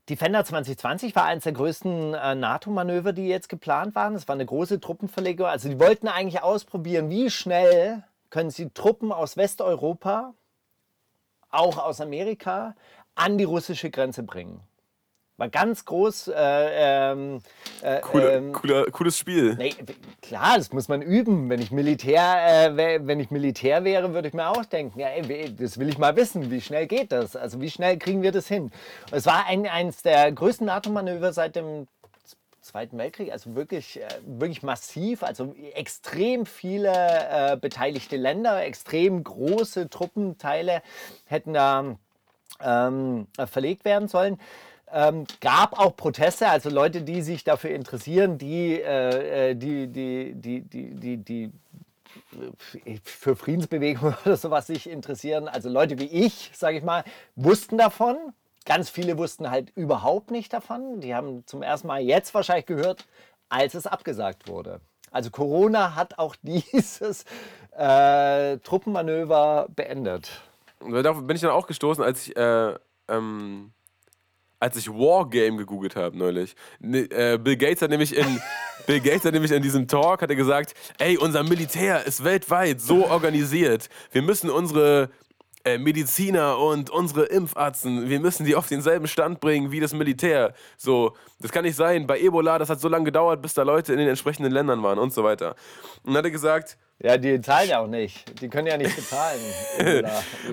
Defender 2020 war eines der größten äh, NATO-Manöver, die jetzt geplant waren. Es war eine große Truppenverlegung. Also die wollten eigentlich ausprobieren, wie schnell können sie Truppen aus Westeuropa, auch aus Amerika, an die russische Grenze bringen. War ganz groß. Äh, ähm, äh, Coole, ähm, cooler, cooles Spiel. Nee, klar, das muss man üben. Wenn ich Militär, äh, wenn ich Militär wäre, würde ich mir auch denken, ja, ey, das will ich mal wissen. Wie schnell geht das? Also wie schnell kriegen wir das hin? Und es war ein, eines der größten NATO-Manöver seit dem Zweiten Weltkrieg, also wirklich, äh, wirklich massiv, also extrem viele äh, beteiligte Länder, extrem große Truppenteile hätten da ähm, äh, verlegt werden sollen. Ähm, gab auch Proteste, also Leute, die sich dafür interessieren, die, äh, äh, die, die, die, die, die, die äh, für Friedensbewegungen (laughs) oder sowas sich interessieren, also Leute wie ich, sage ich mal, wussten davon. Ganz viele wussten halt überhaupt nicht davon. Die haben zum ersten Mal jetzt wahrscheinlich gehört, als es abgesagt wurde. Also Corona hat auch (laughs) dieses äh, Truppenmanöver beendet. Darauf bin ich dann auch gestoßen, als ich, äh, ähm, als ich Wargame gegoogelt habe neulich. Ne, äh, Bill Gates hat nämlich in (laughs) Bill Gates hat nämlich in diesem Talk hat er gesagt, ey, unser Militär ist weltweit so organisiert. Wir müssen unsere äh, Mediziner und unsere Impfarzten, wir müssen die auf denselben Stand bringen wie das Militär. So, das kann nicht sein. Bei Ebola, das hat so lange gedauert, bis da Leute in den entsprechenden Ländern waren und so weiter. Und dann hat er gesagt, Ja, die zahlen ja auch nicht. Die können ja nicht bezahlen. (laughs)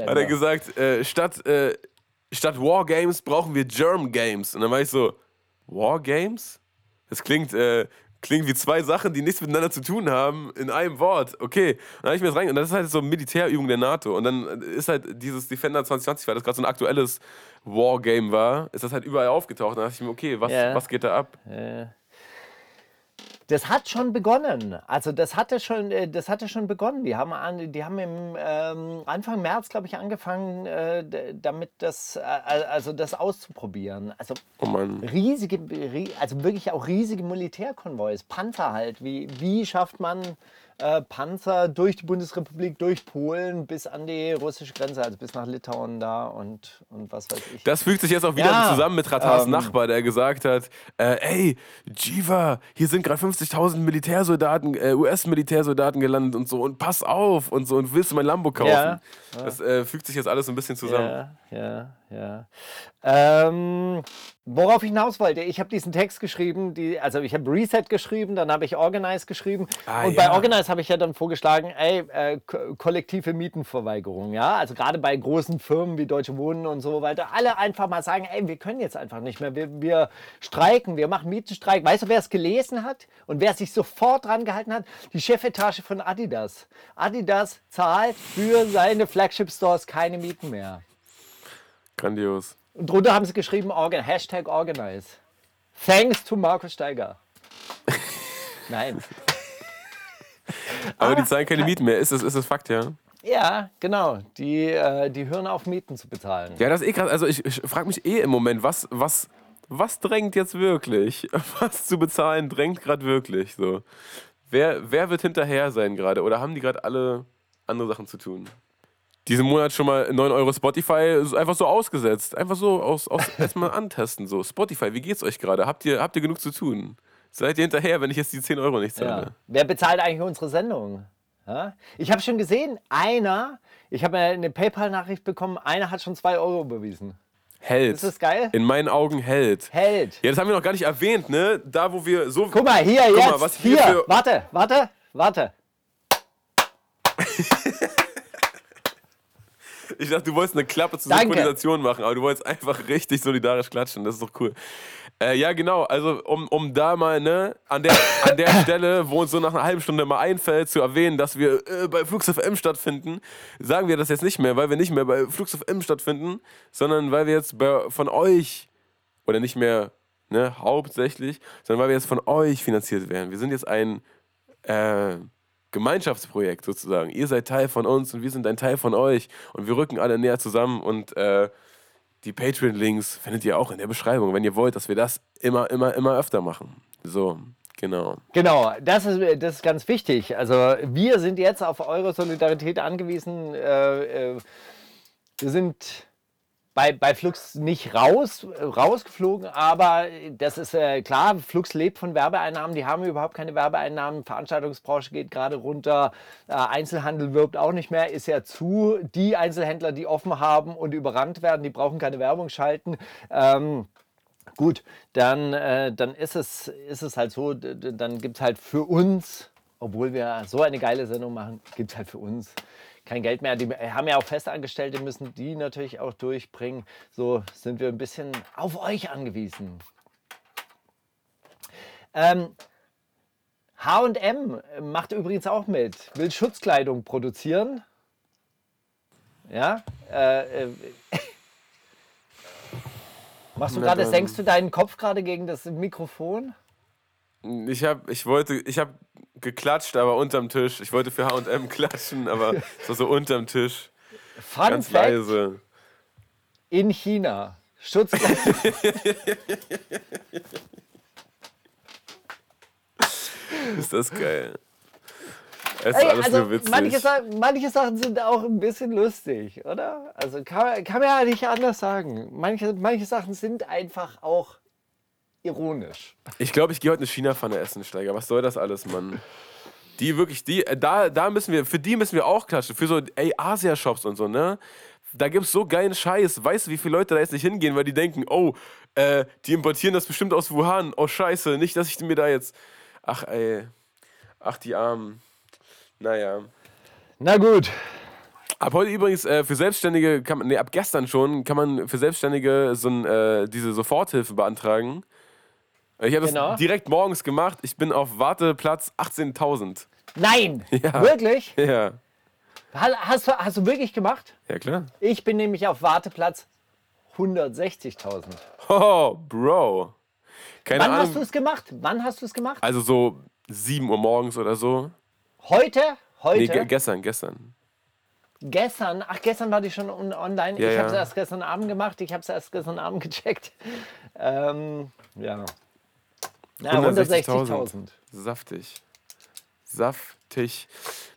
Hat er gesagt, äh, statt, äh, statt Wargames brauchen wir Germ Games. Und dann war ich so, Wargames? Das klingt, äh, klingt wie zwei Sachen, die nichts miteinander zu tun haben, in einem Wort. Okay. dann habe ich mir das rein. Und das ist halt so eine Militärübung der NATO. Und dann ist halt dieses Defender 2020, weil das gerade so ein aktuelles Wargame war, ist das halt überall aufgetaucht. dann dachte ich mir, okay, was, yeah. was geht da ab? Yeah das hat schon begonnen. Also das hatte schon, äh, das hatte schon begonnen. Die haben, an, die haben im ähm, Anfang März, glaube ich, angefangen, äh, damit das, äh, also das auszuprobieren. Also oh riesige, also wirklich auch riesige Militärkonvois, Panzer halt. Wie, wie schafft man äh, Panzer durch die Bundesrepublik, durch Polen bis an die russische Grenze, also bis nach Litauen da und, und was weiß ich. Das fügt sich jetzt auch wieder ja, zusammen mit Ratars ähm, Nachbar, der gesagt hat, äh, ey, Jiva, hier sind gerade 50.000 Militärsoldaten, äh, US-Militärsoldaten gelandet und so und pass auf und so und willst du mein Lambo kaufen? Ja, das äh, fügt sich jetzt alles ein bisschen zusammen. Ja, ja. Ähm, worauf ich hinaus wollte, ich habe diesen Text geschrieben, die, also ich habe Reset geschrieben, dann habe ich Organize geschrieben ah, und ja. bei Organize habe ich ja dann vorgeschlagen, ey, äh, kollektive Mietenverweigerung, ja, also gerade bei großen Firmen wie Deutsche Wohnen und so weiter, alle einfach mal sagen, ey, wir können jetzt einfach nicht mehr, wir, wir streiken, wir machen Mietenstreik. Weißt du, wer es gelesen hat und wer sich sofort dran gehalten hat? Die Chefetage von Adidas. Adidas zahlt für seine Flagship Stores keine Mieten mehr. Grandios. Und drunter haben sie geschrieben, Organ, Hashtag Organize. Thanks to Markus Steiger. (laughs) Nein. Aber ah, die zahlen keine Mieten mehr. Ist das, ist das Fakt, ja? Ja, genau. Die, äh, die hören auf, Mieten zu bezahlen. Ja, das ist eh krass. Also ich, ich frage mich eh im Moment, was, was, was drängt jetzt wirklich? (laughs) Was zu bezahlen drängt gerade wirklich? So. Wer, wer wird hinterher sein gerade? Oder haben die gerade alle andere Sachen zu tun? Diesen Monat schon mal 9 Euro Spotify einfach so ausgesetzt. Einfach so aus, aus (laughs) erstmal antesten. So, Spotify, wie geht's euch gerade? Habt ihr, habt ihr genug zu tun? Seid ihr hinterher, wenn ich jetzt die 10 Euro nicht zahle? Ja. Wer bezahlt eigentlich unsere Sendung? Ja? Ich habe schon gesehen, einer, ich habe eine PayPal-Nachricht bekommen, einer hat schon 2 Euro überwiesen. Hält. Ist das geil? In meinen Augen hält. Hält. Ja, das haben wir noch gar nicht erwähnt, ne? Da, wo wir so. Guck mal, hier, Guck jetzt. Mal, was hier. Warte, warte, warte. (laughs) Ich dachte, du wolltest eine Klappe zur Danke. Synchronisation machen, aber du wolltest einfach (laughs) richtig solidarisch klatschen. Das ist doch cool. Äh, ja, genau. Also, um, um da mal, ne, an der, an der (coughs) Stelle, wo uns so nach einer halben Stunde mal einfällt, zu erwähnen, dass wir äh, bei Flux FM stattfinden, sagen wir das jetzt nicht mehr, weil wir nicht mehr bei Flux FM stattfinden, sondern weil wir jetzt bei, von euch, oder nicht mehr ne, hauptsächlich, sondern weil wir jetzt von euch finanziert werden. Wir sind jetzt ein. Äh, Gemeinschaftsprojekt sozusagen. Ihr seid Teil von uns und wir sind ein Teil von euch und wir rücken alle näher zusammen und äh, die Patreon-Links findet ihr auch in der Beschreibung, wenn ihr wollt, dass wir das immer, immer, immer öfter machen. So, genau. Genau, das ist, das ist ganz wichtig. Also wir sind jetzt auf eure Solidarität angewiesen. Äh, äh, wir sind bei, bei Flux nicht raus, rausgeflogen, aber das ist äh, klar, Flux lebt von Werbeeinnahmen, die haben überhaupt keine Werbeeinnahmen, Veranstaltungsbranche geht gerade runter, äh, Einzelhandel wirbt auch nicht mehr, ist ja zu, die Einzelhändler, die offen haben und überrannt werden, die brauchen keine Werbung schalten. Ähm, gut, dann, äh, dann ist, es, ist es halt so, dann gibt es halt für uns, obwohl wir so eine geile Sendung machen, gibt es halt für uns kein Geld mehr. Die haben ja auch Festangestellte, müssen die natürlich auch durchbringen. So sind wir ein bisschen auf euch angewiesen. Ähm, HM macht übrigens auch mit, will Schutzkleidung produzieren. Ja. Äh, äh, (laughs) machst du gerade, senkst du deinen Kopf gerade gegen das Mikrofon? Ich habe, ich wollte, ich habe geklatscht, aber unterm Tisch. Ich wollte für H&M klatschen, aber es war so unterm Tisch. Fun Ganz Fact, leise. In China. Schutzkleidung. (laughs) ist das geil. Es ist alles also, nur witzig. Manche, manche, Sachen sind auch ein bisschen lustig, oder? Also kann, kann man ja nicht anders sagen. Manche, manche Sachen sind einfach auch ironisch. Ich glaube, ich gehe heute eine China-Pfanne essen, Steiger. Was soll das alles, Mann? Die wirklich, die, äh, da, da müssen wir, für die müssen wir auch klatschen. Für so, ey, Asia-Shops und so, ne? Da gibt es so geilen Scheiß. Weißt du, wie viele Leute da jetzt nicht hingehen, weil die denken, oh, äh, die importieren das bestimmt aus Wuhan. Oh, scheiße, nicht, dass ich mir da jetzt. Ach, ey. Ach, die Armen. Naja. Na gut. Ab heute übrigens äh, für Selbstständige, kann man, nee, ab gestern schon, kann man für Selbstständige so ein, äh, diese Soforthilfe beantragen. Ich habe Genau. das direkt morgens gemacht. Ich bin auf Warteplatz 18.000. Nein! (laughs) Ja. Wirklich? Ja. Ha- Hast du, hast du wirklich gemacht? Ja, klar. Ich bin nämlich auf Warteplatz 160.000. Oh, Bro. Keine Wann Ahnung. hast du es gemacht? Wann hast du es gemacht? Also so 7 Uhr morgens oder so. Heute? Nee, Heute? ge gestern, gestern. gestern? Ach, gestern war die schon on- online. Ja, ich habe es ja. erst gestern Abend gemacht. Ich habe es erst gestern Abend gecheckt. (laughs) Ähm, ja. Na, 160.000. Saftig. Saftig.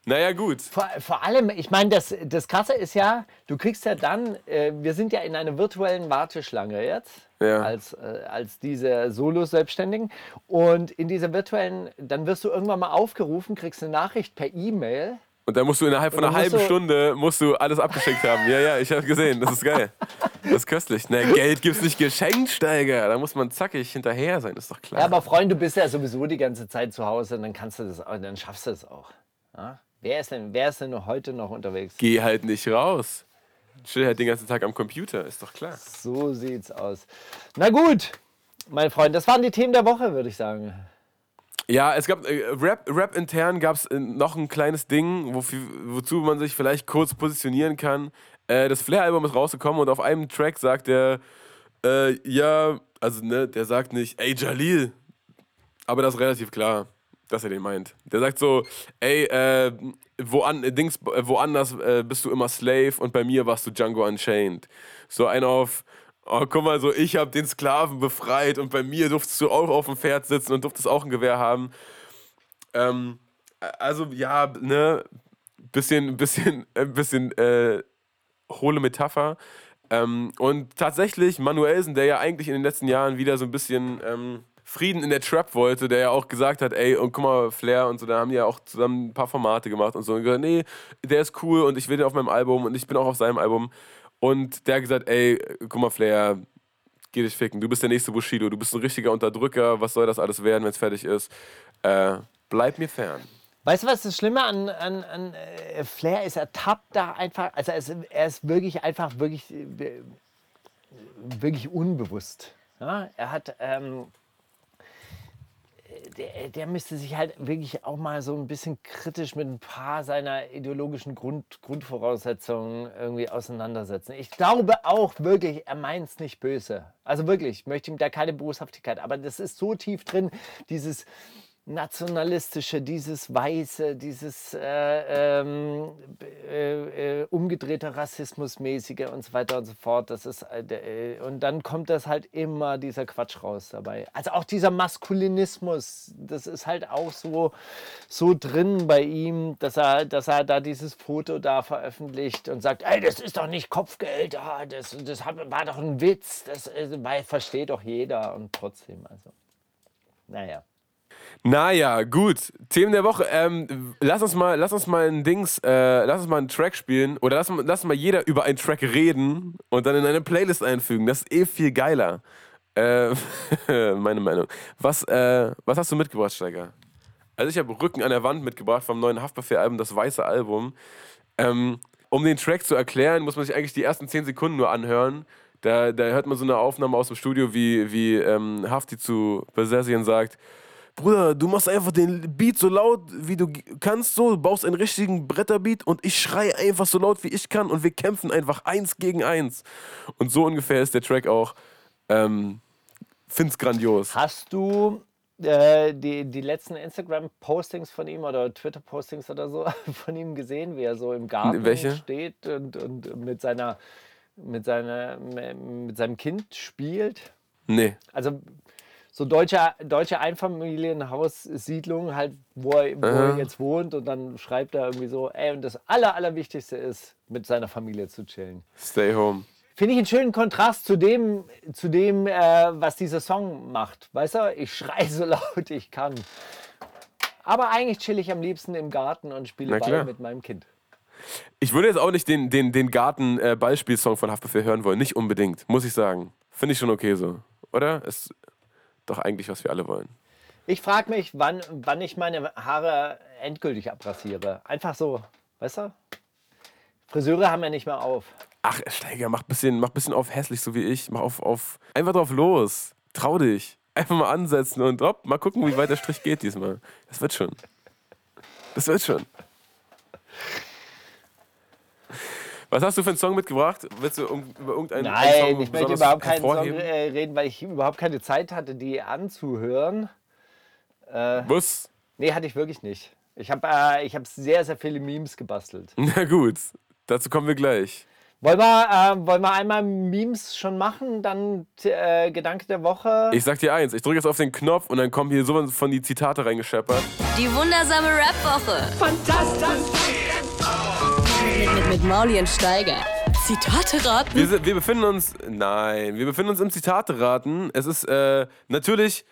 Naja, gut. Vor, vor allem, ich meine, das, das Krasse ist ja, du kriegst ja dann, äh, wir sind ja in einer virtuellen Warteschlange jetzt, Ja. als, äh, als diese Solo-Selbstständigen. Und in dieser virtuellen, dann wirst du irgendwann mal aufgerufen, kriegst eine Nachricht per E-Mail. Und dann musst du innerhalb von einer halben Stunde musst du alles abgeschickt haben. Ja, ja, ich habe gesehen. Das ist geil. Das ist köstlich. Na, Geld gibt's nicht geschenkt, Steiger. Da muss man zackig hinterher sein, ist doch klar. Ja, aber Freund, du bist ja sowieso die ganze Zeit zu Hause, dann kannst du das auch, dann schaffst du es auch. Ja? Wer, ist denn, wer ist denn heute noch unterwegs? Geh halt nicht raus. Chill halt den ganzen Tag am Computer, ist doch klar. So sieht's aus. Na gut, mein Freund, das waren die Themen der Woche, würde ich sagen. Ja, es gab äh, Rap, Rap intern gab es äh, noch ein kleines Ding, wofür, wozu man sich vielleicht kurz positionieren kann. Äh, das Flair-Album ist rausgekommen und auf einem Track sagt er, äh, ja, also ne, der sagt nicht, ey Jalil, aber das ist relativ klar, dass er den meint. Der sagt so, ey, äh, woan, äh, Dings, äh, woanders bist du immer Slave und bei mir warst du Django Unchained. So ein auf, oh guck mal, so ich habe den Sklaven befreit und bei mir durftest du auch auf dem Pferd sitzen und durftest auch ein Gewehr haben. Ähm, also ja, ne, bisschen, bisschen, ein bisschen äh, hohle Metapher. Ähm, und tatsächlich, Manuelsen, der ja eigentlich in den letzten Jahren wieder so ein bisschen ähm, Frieden in der Trap wollte, der ja auch gesagt hat, ey, und guck mal, Flair und so, da haben die ja auch zusammen ein paar Formate gemacht und so. Und gesagt, nee, der ist cool und ich will den auf meinem Album und ich bin auch auf seinem Album. Und der hat gesagt, ey, guck mal, Flair, geh dich ficken, du bist der nächste Bushido, du bist ein richtiger Unterdrücker, was soll das alles werden, wenn es fertig ist? Äh, bleib mir fern. Weißt du, was das Schlimme an, an, an äh, Flair ist? Er tappt da einfach, also er ist, er ist wirklich einfach, wirklich, äh, wirklich unbewusst. Ja? Er hat, ähm, der, der müsste sich halt wirklich auch mal so ein bisschen kritisch mit ein paar seiner ideologischen Grund, Grundvoraussetzungen irgendwie auseinandersetzen. Ich glaube auch wirklich, er meint es nicht böse. Also wirklich, ich möchte ihm da keine Boshaftigkeit, aber das ist so tief drin, dieses nationalistische, dieses weiße, dieses äh, ähm, äh, äh, umgedrehte Rassismusmäßige und so weiter und so fort. Das ist äh, äh, und dann kommt das halt immer dieser Quatsch raus dabei. Also auch dieser Maskulinismus, das ist halt auch so so drin bei ihm, dass er, dass er da dieses Foto da veröffentlicht und sagt, ey, das ist doch nicht Kopfgeld, ah, das, das war doch ein Witz, das äh, weil, versteht doch jeder und trotzdem also. Naja. Naja, gut. Themen der Woche. Ähm, lass uns mal, lass uns mal ein Dings, äh, lass uns mal einen Track spielen oder lass, lass mal jeder über einen Track reden und dann in eine Playlist einfügen. Das ist eh viel geiler. Äh, (laughs) meine Meinung. Was, äh, was hast du mitgebracht, Steiger? Also ich habe Rücken an der Wand mitgebracht vom neuen Haftbefehl-Album, das weiße Album. Ähm, um den Track zu erklären, muss man sich eigentlich die ersten 10 Sekunden nur anhören. Da, da hört man so eine Aufnahme aus dem Studio, wie, wie ähm, Hafti zu Besessien sagt, Bruder, du machst einfach den Beat so laut, wie du kannst, so, du baust einen richtigen Bretterbeat und ich schreie einfach so laut, wie ich kann und wir kämpfen einfach eins gegen eins. Und so ungefähr ist der Track auch. Ähm, find's grandios. Hast du äh, die, die letzten Instagram-Postings von ihm oder Twitter-Postings oder so (laughs) von ihm gesehen, wie er so im Garten Welche? steht und, und mit, seiner, mit, seiner, mit seinem Kind spielt? Nee. Also so deutsche, deutsche Einfamilienhaussiedlung, halt, wo er, wo er jetzt wohnt und dann schreibt er irgendwie so, ey, und das Aller, Allerwichtigste ist, mit seiner Familie zu chillen. Stay home. Finde ich einen schönen Kontrast zu dem, zu dem äh, was dieser Song macht. Weißt du, ich schreie so laut ich kann. Aber eigentlich chill ich am liebsten im Garten und spiele Ball mit meinem Kind. Ich würde jetzt auch nicht den, den, den Garten-Ballspielsong von Haftbefehl hören wollen. Nicht unbedingt, muss ich sagen. Finde ich schon okay so. Oder? Ist doch eigentlich, was wir alle wollen. Ich frage mich, wann, wann ich meine Haare endgültig abrasiere. Einfach so, weißt du? Friseure haben ja nicht mehr auf. Ach, Steiger, mach bisschen, mach bisschen auf hässlich, so wie ich. Mach auf, auf. Einfach drauf los. Trau dich. Einfach mal ansetzen und hopp, mal gucken, wie weit der Strich geht diesmal. Das wird schon. Das wird schon. Was hast du für einen Song mitgebracht? Willst du über irgendeinen Nein, Song ich möchte überhaupt keinen Song äh, reden, weil ich überhaupt keine Zeit hatte, die anzuhören. Was? Nee, hatte ich wirklich nicht. Ich habe äh, ich hab sehr, sehr viele Memes gebastelt. (laughs) Na gut, dazu kommen wir gleich. Wollen wir, äh, wollen wir einmal Memes schon machen? Dann äh, Gedanke der Woche. Ich sag dir eins, ich drücke jetzt auf den Knopf und dann kommen hier sowas von die Zitate reingescheppert. Die wundersame Rap-Woche. Fantastisch. Mit, Mauli Steiger. Zitate raten? Wir, wir befinden uns, nein, wir befinden uns im Zitate-Raten. Es ist äh, natürlich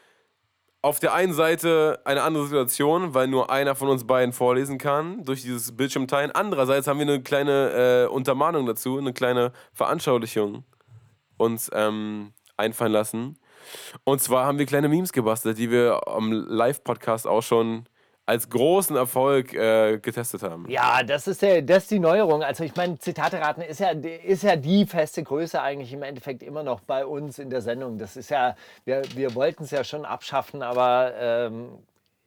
auf der einen Seite eine andere Situation, weil nur einer von uns beiden vorlesen kann durch dieses Bildschirmteilen. Andererseits haben wir eine kleine äh, Untermahnung dazu, eine kleine Veranschaulichung uns ähm, einfallen lassen. Und zwar haben wir kleine Memes gebastelt, die wir am Live-Podcast auch schon als großen Erfolg äh, getestet haben. Ja, das ist, der, das ist die Neuerung. Also ich meine, Zitate ist ja, ist ja die feste Größe eigentlich im Endeffekt immer noch bei uns in der Sendung. Das ist ja, wir, wir wollten es ja schon abschaffen, aber ähm,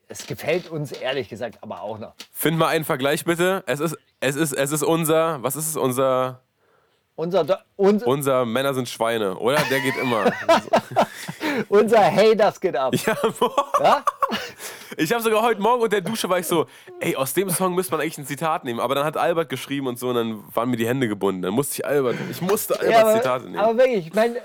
es gefällt uns ehrlich gesagt aber auch noch. Find mal einen Vergleich bitte. Es ist, es ist, es ist unser, was ist es, unser, Unser, Do- uns, unser Männer sind Schweine, oder? Der geht immer. (laughs) (laughs) unser Hey, das geht ab. ja. (laughs) Ja? Ich habe sogar heute Morgen unter der Dusche war ich so, ey, aus dem Song müsste man eigentlich ein Zitat nehmen. Aber dann hat Albert geschrieben und so, und dann waren mir die Hände gebunden. Dann musste ich Albert, ich musste Alberts Ja, aber, Zitate nehmen. aber wirklich, ich meine,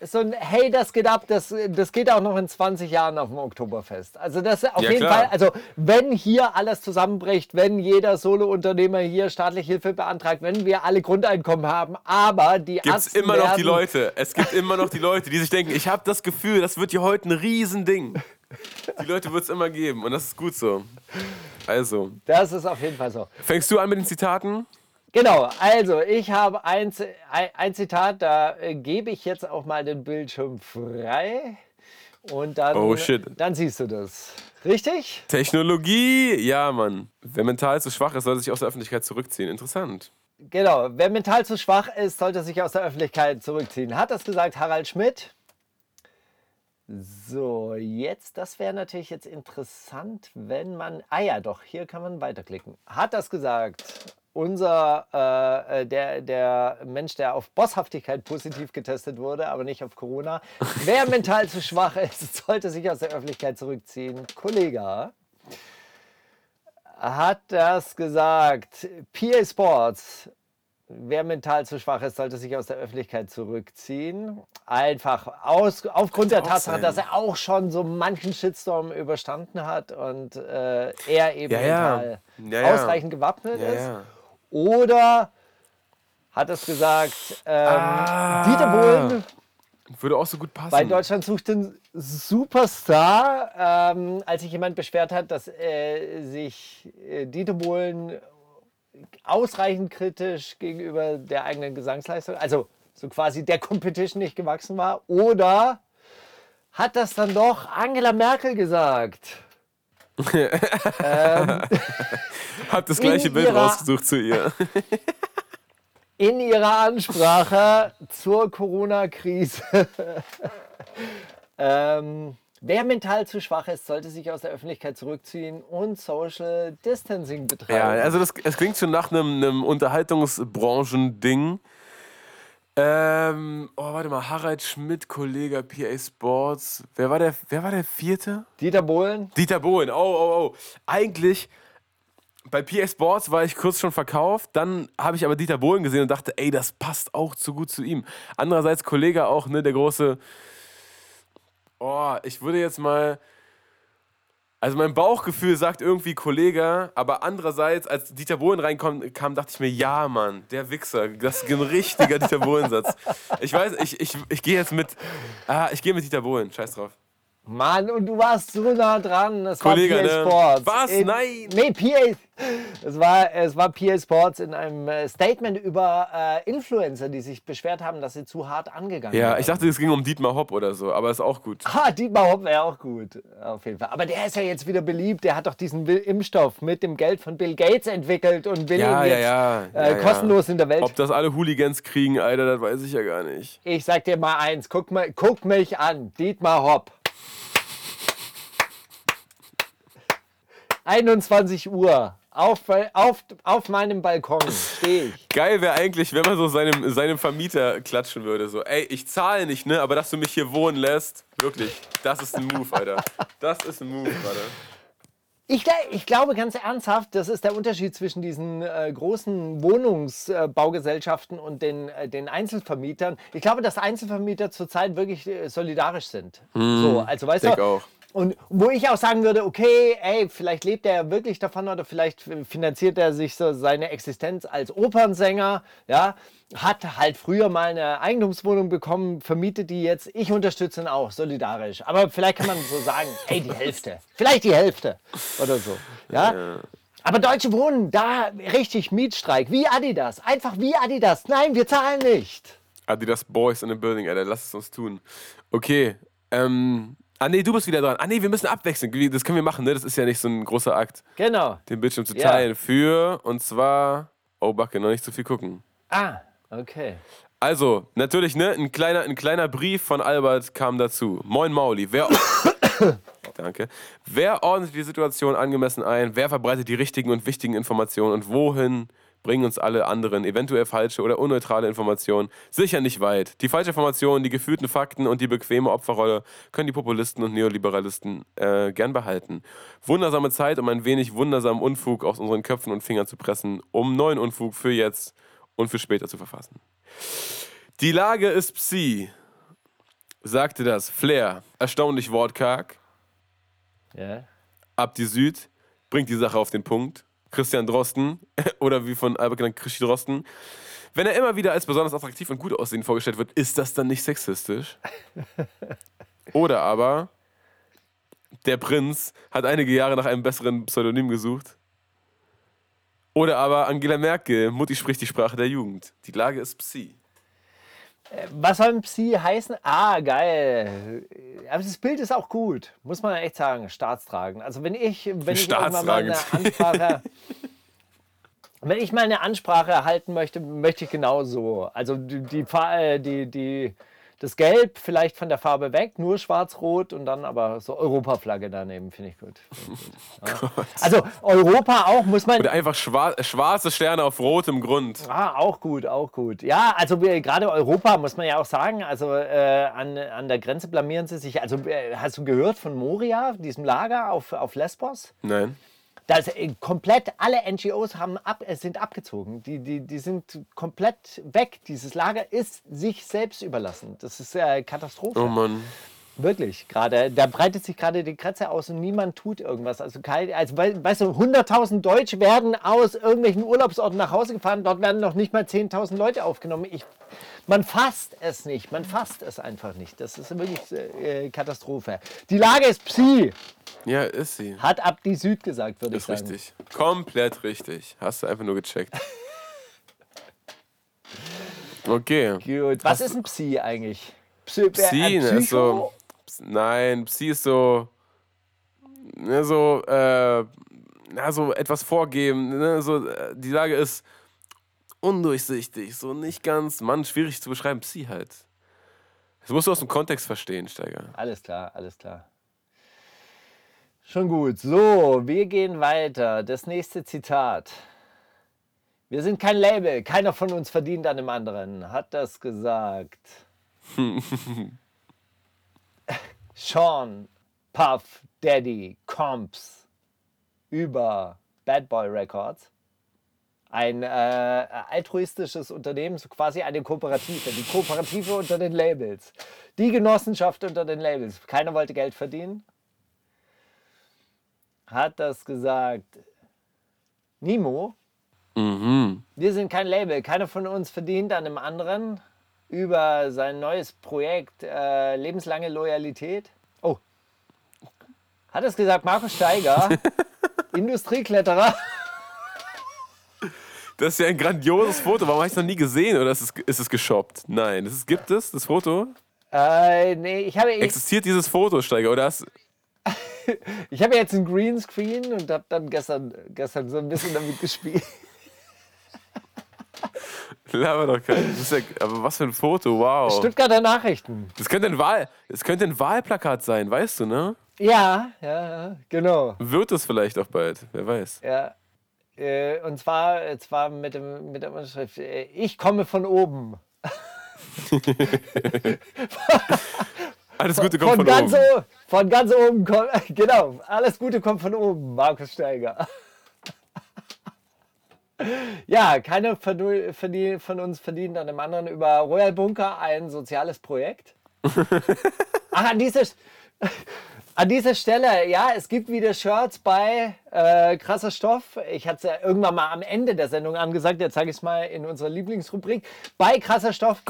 so ein Hey, das geht ab, das, das geht auch noch in 20 Jahren auf dem Oktoberfest. Also das auf Ja, jeden klar. Fall, also wenn hier alles zusammenbricht, wenn jeder Solo-Unternehmer hier staatliche Hilfe beantragt, wenn wir alle Grundeinkommen haben, aber die Gibt's Arzten immer noch die Leute. Es gibt immer noch die Leute, die sich denken, ich habe das Gefühl, das wird hier heute ein Riesending. Die Leute wird es immer geben und das ist gut so. Also, Das ist auf jeden Fall so. fängst du an mit den Zitaten? Genau, also ich habe ein, ein, Zitat, da äh, gebe ich jetzt auch mal den Bildschirm frei und dann, Oh, shit. dann siehst du das. Richtig? Technologie, ja, Mann. Wer mental zu schwach ist, soll sich aus der Öffentlichkeit zurückziehen. Interessant. Genau, wer mental zu schwach ist, sollte sich aus der Öffentlichkeit zurückziehen. Hat das gesagt Harald Schmidt? So, jetzt, das wäre natürlich jetzt interessant, wenn man. Ah ja, doch, hier kann man weiterklicken. Hat das gesagt unser, äh, äh, der, der Mensch, der auf Bosshaftigkeit positiv getestet wurde, aber nicht auf Corona. (laughs) Wer mental zu schwach ist, sollte sich aus der Öffentlichkeit zurückziehen. Kollege hat das gesagt. PA Sports. Wer mental zu schwach ist, sollte sich aus der Öffentlichkeit zurückziehen. Einfach aus, aufgrund der Tatsache, sein. dass er auch schon so manchen Shitstorm überstanden hat und äh, er eben Ja, mental Ja, ausreichend gewappnet ist. Oder hat es gesagt, ähm, Ah. Dieter Bohlen Würde auch so gut passen. bei Deutschland sucht den Superstar, ähm, als sich jemand beschwert hat, dass äh, sich äh, Dieter Bohlen ausreichend kritisch gegenüber der eigenen Gesangsleistung, also so quasi der Competition nicht gewachsen war. Oder hat das dann doch Angela Merkel gesagt? (laughs) Hab das gleiche Bild ihrer- rausgesucht zu ihr. (laughs) in ihrer Ansprache zur Corona-Krise. (laughs) ähm, wer mental zu schwach ist, sollte sich aus der Öffentlichkeit zurückziehen und Social Distancing betreiben. Ja, also das, es klingt schon nach einem, einem Unterhaltungsbranchen-Ding. Ähm, oh, warte mal, Harald Schmidt, Kollege PA Sports. Wer war der, wer war der vierte? Dieter Bohlen, Dieter Bohlen. Oh, oh, oh. Eigentlich, bei PA Sports war ich kurz schon verkauft. Dann habe ich aber Dieter Bohlen gesehen und dachte, ey, das passt auch zu gut zu ihm. Andererseits, Kollege auch, ne, der große. Oh, ich würde jetzt mal. Also mein Bauchgefühl sagt irgendwie Kollege, aber andererseits, als Dieter Bohlen reinkam, kam, dachte ich mir, ja, Mann, der Wichser, das ist ein richtiger Dieter Bohlen-Satz. Ich weiß, ich, ich, ich gehe jetzt mit, ah, ich gehe mit Dieter Bohlen, scheiß drauf. Mann, und du warst so nah dran. Es Kollege, war PA ne? Sports. Was? In, Nein. Nee, PA. Es war, es war PA Sports in einem äh, Statement über äh, Influencer, die sich beschwert haben, dass sie zu hart angegangen Ja, werden. ich dachte, es ging um Dietmar Hopp oder so, aber ist auch gut. (laughs) Ah, Dietmar Hopp wäre auch gut, auf jeden Fall. Aber der ist ja jetzt wieder beliebt. Der hat doch diesen Impfstoff mit dem Geld von Bill Gates entwickelt und will Ja, ihn jetzt ja, äh, ja, ja. kostenlos in der Welt. Ob das alle Hooligans kriegen, Alter, das weiß ich ja gar nicht. Ich sag dir mal eins, guck, mal, guck mich an, Dietmar Hopp. 21 Uhr, auf, auf, auf meinem Balkon stehe ich. (laughs) Geil wäre eigentlich, wenn man so seinem, seinem Vermieter klatschen würde. So, ey, ich zahle nicht, ne? Aber dass du mich hier wohnen lässt, wirklich, das ist ein Move, Alter. Das ist ein Move, Alter. Ich, ich glaube ganz ernsthaft, das ist der Unterschied zwischen diesen äh, großen Wohnungsbaugesellschaften und den, äh, den Einzelvermietern. Ich glaube, dass Einzelvermieter zurzeit wirklich äh, solidarisch sind. so, also weißt du, auch. Und wo ich auch sagen würde, okay, ey, vielleicht lebt er wirklich davon oder vielleicht finanziert er sich so seine Existenz als Opernsänger, ja, hat halt früher mal eine Eigentumswohnung bekommen, vermietet die jetzt. Ich unterstütze ihn auch solidarisch. Aber vielleicht kann man so sagen, ey, die Hälfte, vielleicht die Hälfte oder so, ja. Aber Deutsche Wohnen, da richtig Mietstreik, wie Adidas, einfach wie Adidas. Nein, wir zahlen nicht. Adidas Boys in the Building, Alter, lass es uns tun. Okay, ähm. Ah, nee, du bist wieder dran. Ah, nee, wir müssen abwechseln. Das können wir machen, ne? Das ist ja nicht so ein großer Akt, Genau. den Bildschirm zu Ja. teilen. Für, und zwar. Oh, Backe, noch nicht zu viel gucken. Ah, okay. Also, natürlich, ne? Ein kleiner, ein kleiner Brief von Albert kam dazu. Moin Mauli, wer. (coughs) Danke. Wer ordnet die Situation angemessen ein? Wer verbreitet die richtigen und wichtigen Informationen? Und wohin bringen uns alle anderen eventuell falsche oder unneutrale Informationen? Sicher nicht weit. Die falsche Information, die gefühlten Fakten und die bequeme Opferrolle können die Populisten und Neoliberalisten äh, gern behalten. Wundersame Zeit, um ein wenig wundersamen Unfug aus unseren Köpfen und Fingern zu pressen, um neuen Unfug für jetzt und für später zu verfassen. Die Lage ist Psi, sagte das Flair, erstaunlich wortkarg. Ja. Ab die Süd, bringt die Sache auf den Punkt. Christian Drosten, (laughs) oder wie von Albert genannt, Christi Drosten. Wenn er immer wieder als besonders attraktiv und gut aussehend vorgestellt wird, ist das dann nicht sexistisch? (laughs) Oder aber, der Prinz hat einige Jahre nach einem besseren Pseudonym gesucht. Oder aber Angela Merkel, Mutti spricht die Sprache der Jugend. Die Lage ist Psi. Was soll ein Psi heißen? Ah, geil. Aber das Bild ist auch gut, muss man echt sagen, staatstragend. Also wenn ich, wenn ich irgendwann mal eine Ansprache, (laughs) wenn ich mal eine Ansprache halten möchte, möchte ich genau so. Also die, die, äh, die, die, das Gelb vielleicht von der Farbe weg, nur schwarz-rot und dann aber so Europaflagge daneben, finde ich gut. (laughs) Ja. Also Europa auch, muss man, Oder einfach schwar schwarze Sterne auf rotem Grund. Ah, auch gut, auch gut. Ja, also gerade Europa, muss man ja auch sagen, also äh, an, an der Grenze blamieren sie sich. Also äh, hast du gehört von Moria, diesem Lager auf, auf Lesbos? Nein. Da ist äh, komplett alle NGOs haben ab, äh, sind abgezogen. Die, die, die sind komplett weg. Dieses Lager ist sich selbst überlassen. Das ist äh, Katastrophe. Oh Mann. Wirklich, gerade. Da breitet sich gerade die Kratze aus und niemand tut irgendwas. Also, kein, also wei- weißt du, 100.000 Deutsche werden aus irgendwelchen Urlaubsorten nach Hause gefahren. Dort werden noch nicht mal 10.000 Leute aufgenommen. Ich, man fasst es nicht. Man fasst es einfach nicht. Das ist wirklich äh, Katastrophe. Die Lage ist Psi. Ja, ist sie. Hat ab die Süd gesagt, würde ich Ist sagen. richtig. Komplett richtig. Hast du einfach nur gecheckt. (laughs) Okay. Gut. Was ist ein Psi eigentlich? Psy Psi, äh, ne, Nein, Psi ist so. Ne, so, äh, na, so etwas vorgeben. Ne, so, äh, die Lage ist undurchsichtig, so nicht ganz, Mann, schwierig zu beschreiben. Psi halt. Das musst du aus dem Kontext verstehen, Steiger. Alles klar, alles klar. Schon gut. So, wir gehen weiter. Das nächste Zitat. Wir sind kein Label. Keiner von uns verdient an dem anderen. Hat das gesagt. (laughs) Sean, Puff, Daddy, Comps über Bad Boy Records. Ein äh, altruistisches Unternehmen, so quasi eine Kooperative. Die Kooperative unter den Labels. Die Genossenschaft unter den Labels. Keiner wollte Geld verdienen. Hat das gesagt Nimo. Mhm. Wir sind kein Label. Keiner von uns verdient an einem anderen über sein neues Projekt äh, lebenslange Loyalität. Oh, Hat es gesagt, Markus Steiger, (laughs) Industriekletterer. Das ist ja ein grandioses Foto. Warum habe ich es noch nie gesehen? Oder ist es, ist es geshoppt? Nein. Das ist, gibt es, das Foto? Äh, nee, ich habe, Existiert dieses Foto, Steiger? Oder hast, (laughs) ich habe jetzt einen Greenscreen und habe dann gestern, gestern so ein bisschen damit gespielt. (laughs) Laber doch kein. Das ist ja, aber was für ein Foto, wow. Stuttgarter Nachrichten. Das könnte, ein Wahl, das könnte ein Wahlplakat sein, weißt du, ne? Ja, ja, genau. Wird es vielleicht auch bald, wer weiß. Ja. Äh, und zwar, äh, zwar mit, dem, mit der Unterschrift, äh, ich komme von oben. (laughs) Alles Gute kommt von, von, ganz oben. o- von ganz oben kommt, (laughs) genau, alles Gute kommt von oben, Markus Steiger. Ja, keiner verdien- von uns verdient an dem anderen über Royal Bunker ein soziales Projekt. Ach, (laughs) an dieser, an dieser Stelle, ja, es gibt wieder Shirts bei äh, Krasser Stoff. Ich hatte es ja irgendwann mal am Ende der Sendung angesagt, jetzt sage ich es mal in unserer Lieblingsrubrik. Bei Krasser Stoff.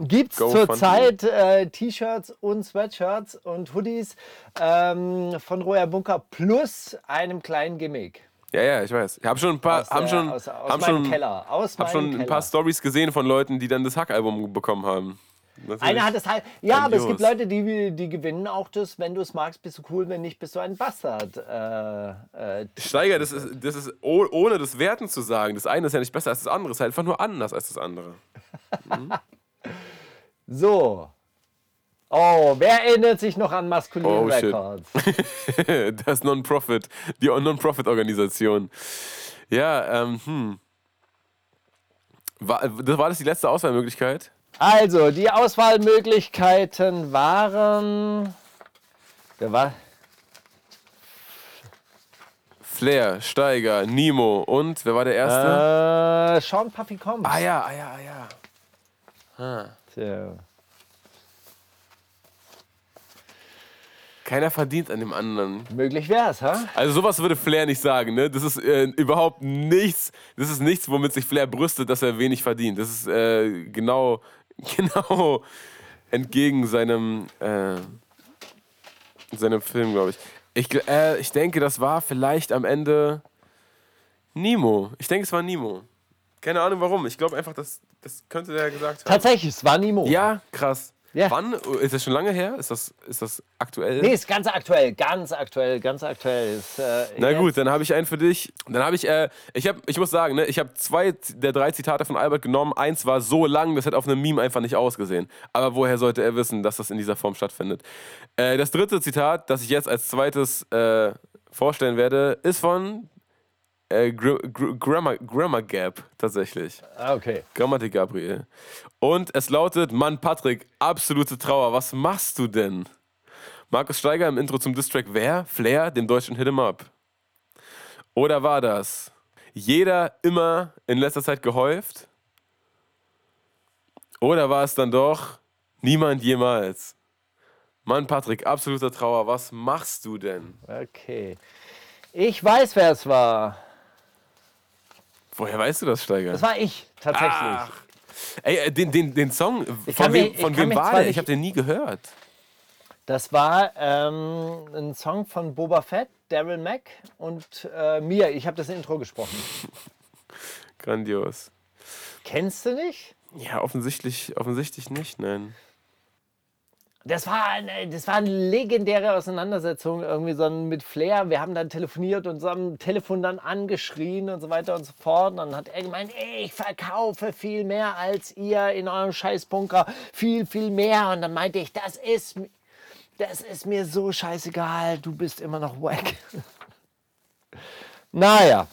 Gibt es zurzeit äh, T-Shirts und Sweatshirts und Hoodies ähm, von Royal Bunker plus einem kleinen Gimmick. Ja, ja, ich weiß. Ich habe schon ein paar, Aus, haben schon, aus, aus haben schon, Keller. Aus hab schon meinem ein Keller. paar Stories gesehen von Leuten, die dann das Hackalbum bekommen haben. Einer hat es halt. Ja, aber es gibt Grandios. Leute, die, die gewinnen auch das, wenn du es magst, bist du cool, wenn nicht, bist du ein Bastard. Äh, äh, Steiger, das ist, das ist oh- ohne das Werten zu sagen. Das eine ist ja nicht besser als das andere, es ist halt einfach nur anders als das andere. (laughs) so. Oh, wer erinnert sich noch an Maskulin Oh. Records? (laughs) das Non-Profit, die Non-Profit-Organisation. Ja, ähm, hm. War, das war das die letzte Auswahlmöglichkeit? Also, die Auswahlmöglichkeiten waren. Wer war? Flair, Steiger, Nemo und wer war der erste? Äh, Sean Puffy Combs. ah ja, ah ja, ah ja. Tja. Keiner verdient an dem anderen. Möglich wär's, ha? Also sowas würde Flair nicht sagen, ne? Das ist äh, überhaupt nichts, das ist nichts, womit sich Flair brüstet, dass er wenig verdient. Das ist äh, genau, (laughs) genau entgegen seinem, äh, seinem Film, glaube ich. Ich, äh, ich denke, das war vielleicht am Ende Nemo. Ich denke, es war Nemo. Keine Ahnung warum. Ich glaube einfach, das, das könnte der gesagt haben. Tatsächlich, es war Nimo. Ja, krass. Ja. Wann? Ist das schon lange her? Ist das, ist das aktuell? Nee, ist ganz aktuell, ganz aktuell, ganz aktuell. Ist, äh, Na gut, dann habe ich einen für dich. Dann habe ich, äh, ich habe, ich muss sagen, ne, ich habe zwei der drei Zitate von Albert genommen. Eins war so lang, das hätte auf einem Meme einfach nicht ausgesehen. Aber woher sollte er wissen, dass das in dieser Form stattfindet? Äh, das dritte Zitat, das ich jetzt als zweites äh, vorstellen werde, ist von äh, Gr Gr Grammar, Grammar Gap tatsächlich. Ah, okay. Grammatik Gabriel. Und es lautet: Mann, Patrick, absolute Trauer, was machst du denn? Markus Steiger im Intro zum Distrack Wer? Flair, dem deutschen Hit 'em Up. Oder war das jeder immer in letzter Zeit gehäuft? Oder war es dann doch niemand jemals? Mann, Patrick, absoluter Trauer, was machst du denn? Okay. Ich weiß, wer es war. Woher weißt du das, Steiger? Das war ich, tatsächlich. Ach. Ey, äh, den, den, den Song, Ich von wem, mich- ich von wem war der? Ich habe den nie gehört. Das war ähm, ein Song von Boba Fett, Daryl Mack und äh, mir. Ich habe das Intro gesprochen. (laughs) Grandios. Kennst du nicht? Ja, offensichtlich, offensichtlich nicht, nein. Das war, eine, das war eine legendäre Auseinandersetzung, irgendwie so mit Flair. Wir haben dann telefoniert und so am Telefon dann angeschrien und so weiter und so fort. Und dann hat er gemeint, ey, ich verkaufe viel mehr als ihr in eurem Scheißbunker. Viel, viel mehr. Und dann meinte ich, das ist, das ist mir so scheißegal. Du bist immer noch wack. (laughs) naja,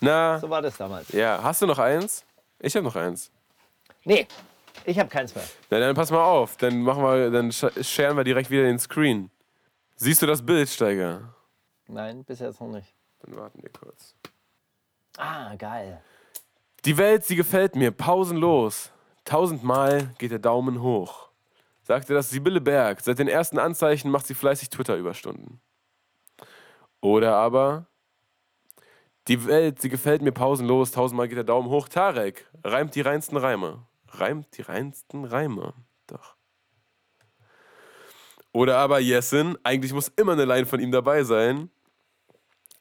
Na, so war das damals. ja, hast du noch eins? Ich habe noch eins. Nee, ich habe keins mehr. Na, dann pass mal auf, dann machen wir, dann sch- scheren wir direkt wieder den Screen. Siehst du das Bild, Steiger? Nein, bis jetzt noch nicht. Dann warten wir kurz. Ah, geil. Die Welt, sie gefällt mir, pausenlos. Tausendmal geht der Daumen hoch. Sagte das Sibylle Berg. Seit den ersten Anzeichen macht sie fleißig Twitter-Überstunden. Oder aber, die Welt, sie gefällt mir pausenlos. Tausendmal geht der Daumen hoch. Tarek reimt die reinsten Reime. Reimt die reinsten Reime. Doch. Oder aber Jessin, eigentlich muss immer eine Line von ihm dabei sein.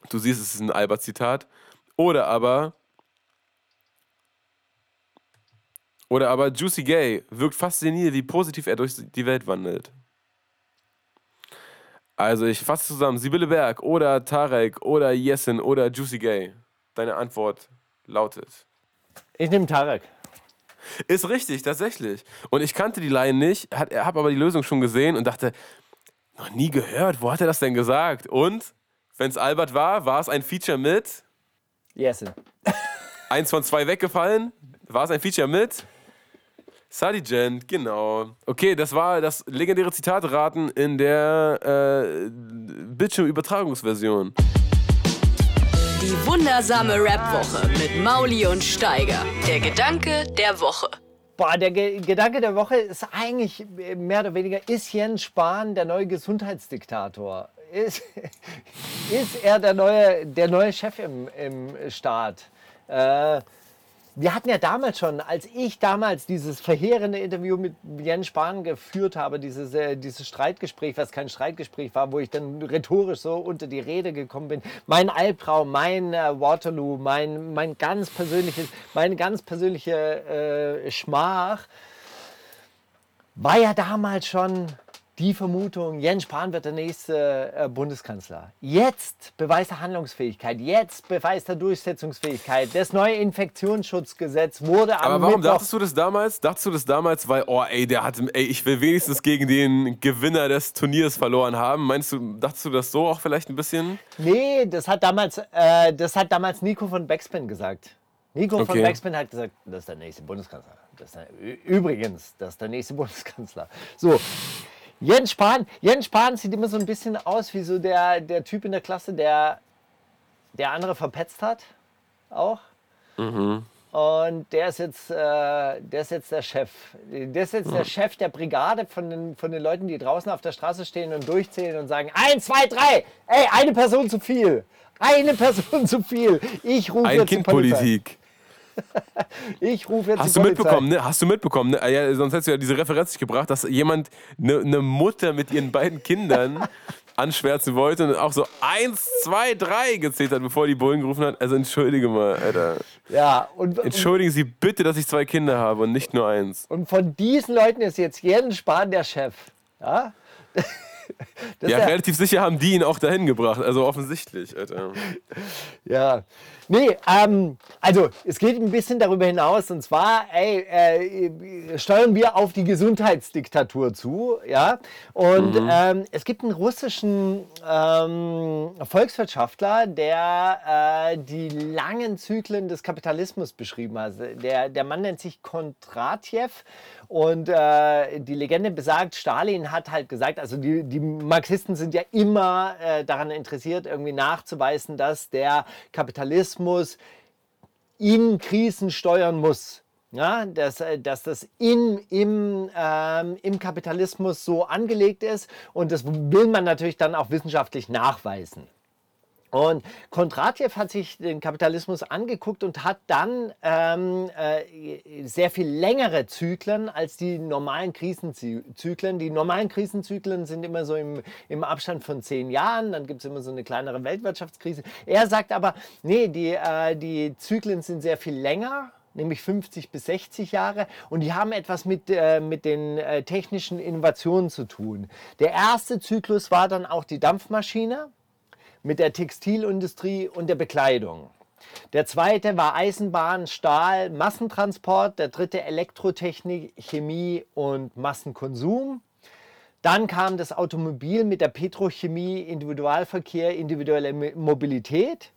Du siehst, es ist ein Albert-Zitat. Oder aber. Oder aber Juicy Gay wirkt fasziniert, wie positiv er durch die Welt wandelt. Also ich fasse zusammen, Sibylle Berg oder Tarek oder Jessin oder Juicy Gay. Deine Antwort lautet. Ich nehme Tarek. Ist richtig, tatsächlich. Und ich kannte die Line nicht, habe aber die Lösung schon gesehen und dachte, noch nie gehört, wo hat er das denn gesagt? Und, wenn es Albert war, war es ein Feature mit? Yes. (laughs) Eins von zwei weggefallen. War es ein Feature mit? Sadie Gent, genau. Okay, das war das legendäre Zitatraten in der äh, Bildschirmübertragungsversion. Die wundersame Rap-Woche mit Mauli und Steiger. Der Gedanke der Woche. Boah, der Ge Gedanke der Woche ist eigentlich mehr oder weniger, ist Jens Spahn der neue Gesundheitsdiktator? Ist, (laughs) ist er der neue, der neue Chef im, im Staat? Äh, wir hatten ja damals schon, als ich damals dieses verheerende Interview mit Jens Spahn geführt habe, dieses, äh, dieses Streitgespräch, was kein Streitgespräch war, wo ich dann rhetorisch so unter die Rede gekommen bin. Mein Albtraum, mein äh, Waterloo, mein, mein ganz persönliches, meine ganz persönliche äh, Schmach war ja damals schon die Vermutung, Jens Spahn wird der nächste äh, Bundeskanzler. Jetzt beweist er Handlungsfähigkeit, jetzt beweist er Durchsetzungsfähigkeit. Das neue Infektionsschutzgesetz wurde am Aber warum Mittwoch dachtest du das damals? Dachtest du das damals, weil, oh ey, der hat, ey, ich will wenigstens gegen den Gewinner des Turniers verloren haben. Meinst du, dachtest du das so auch vielleicht ein bisschen? Nee, das hat damals, äh, das hat damals Nico von Backspin gesagt. Nico von Okay. Backspin hat gesagt, das ist der nächste Bundeskanzler. Das der, übrigens, das ist der nächste (laughs) Bundeskanzler. So, Jens Spahn, Jens Spahn sieht immer so ein bisschen aus wie so der, der Typ in der Klasse, der, der andere verpetzt hat. Auch. Und der ist, jetzt, äh, der ist jetzt der Chef. Der ist jetzt der Chef der Brigade von den, von den Leuten, die draußen auf der Straße stehen und durchzählen und sagen: Eins, zwei, drei! Ey, eine Person zu viel! Eine Person (laughs) zu viel! Ich rufe Ein jetzt die Polizei. Ich rufe jetzt Hast die du mitbekommen, ne? Hast du mitbekommen, ne? Ah Ja, sonst hättest du ja diese Referenz nicht gebracht, dass jemand eine ne Mutter mit ihren beiden Kindern (laughs) anschwärzen wollte und auch so eins, zwei, drei gezählt hat, bevor die Bullen gerufen hat. Also entschuldige mal, Alter. Ja, und, Entschuldigen Sie bitte, dass ich zwei Kinder habe und nicht nur eins. und von diesen Leuten ist jetzt Jens Spahn der Chef. Ja? Ja, relativ sicher haben die ihn auch dahin gebracht. Also offensichtlich, Alter. (laughs) Ja, nee, ähm, also es geht ein bisschen darüber hinaus und zwar, ey, äh, steuern wir auf die Gesundheitsdiktatur zu, ja. Und ähm, es gibt einen russischen ähm, Volkswirtschaftler, der äh, die langen Zyklen des Kapitalismus beschrieben hat. Der, der Mann nennt sich Kondratjew und äh, die Legende besagt, Stalin hat halt gesagt, also die, die Marxisten sind ja immer äh, daran interessiert, irgendwie nachzuweisen, dass der Kapitalismus in Krisen steuern muss. Ja, dass, äh, dass das in, im, ähm, im Kapitalismus so angelegt ist und das will man natürlich dann auch wissenschaftlich nachweisen. Und Kondratjew hat sich den Kapitalismus angeguckt und hat dann ähm, äh, sehr viel längere Zyklen als die normalen Krisenzyklen. Die normalen Krisenzyklen sind immer so im, im Abstand von zehn Jahren, dann gibt es immer so eine kleinere Weltwirtschaftskrise. Er sagt aber, nee, die, äh, die Zyklen sind sehr viel länger nämlich 50 bis 60 Jahre und die haben etwas mit, äh, mit den äh, technischen Innovationen zu tun. Der erste Zyklus war dann auch die Dampfmaschine mit der Textilindustrie und der Bekleidung. Der zweite war Eisenbahn, Stahl, Massentransport. Der dritte Elektrotechnik, Chemie und Massenkonsum. Dann kam das Automobil mit der Petrochemie, Individualverkehr, individuelle Mo- Mobilität.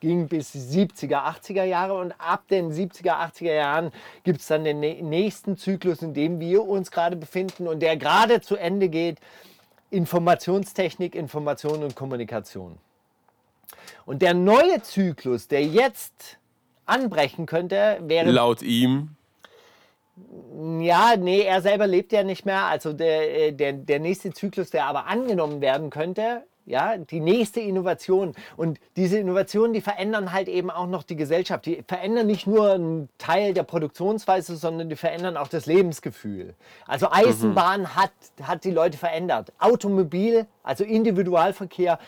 Ging bis die 70er, 80er Jahre und ab den 70er, 80er Jahren gibt es dann den nä- nächsten Zyklus, in dem wir uns gerade befinden und der gerade zu Ende geht. Informationstechnik, Information und Kommunikation. Und der neue Zyklus, der jetzt anbrechen könnte, wäre Laut ihm. ja, nee, er selber lebt ja nicht mehr. Also der, äh, der, der nächste Zyklus, der aber angenommen werden könnte, ja, die nächste Innovation. Und diese Innovationen, die verändern halt eben auch noch die Gesellschaft. Die verändern nicht nur einen Teil der Produktionsweise, sondern die verändern auch das Lebensgefühl. Also Eisenbahn mhm. hat, hat die Leute verändert. Automobil, also Individualverkehr,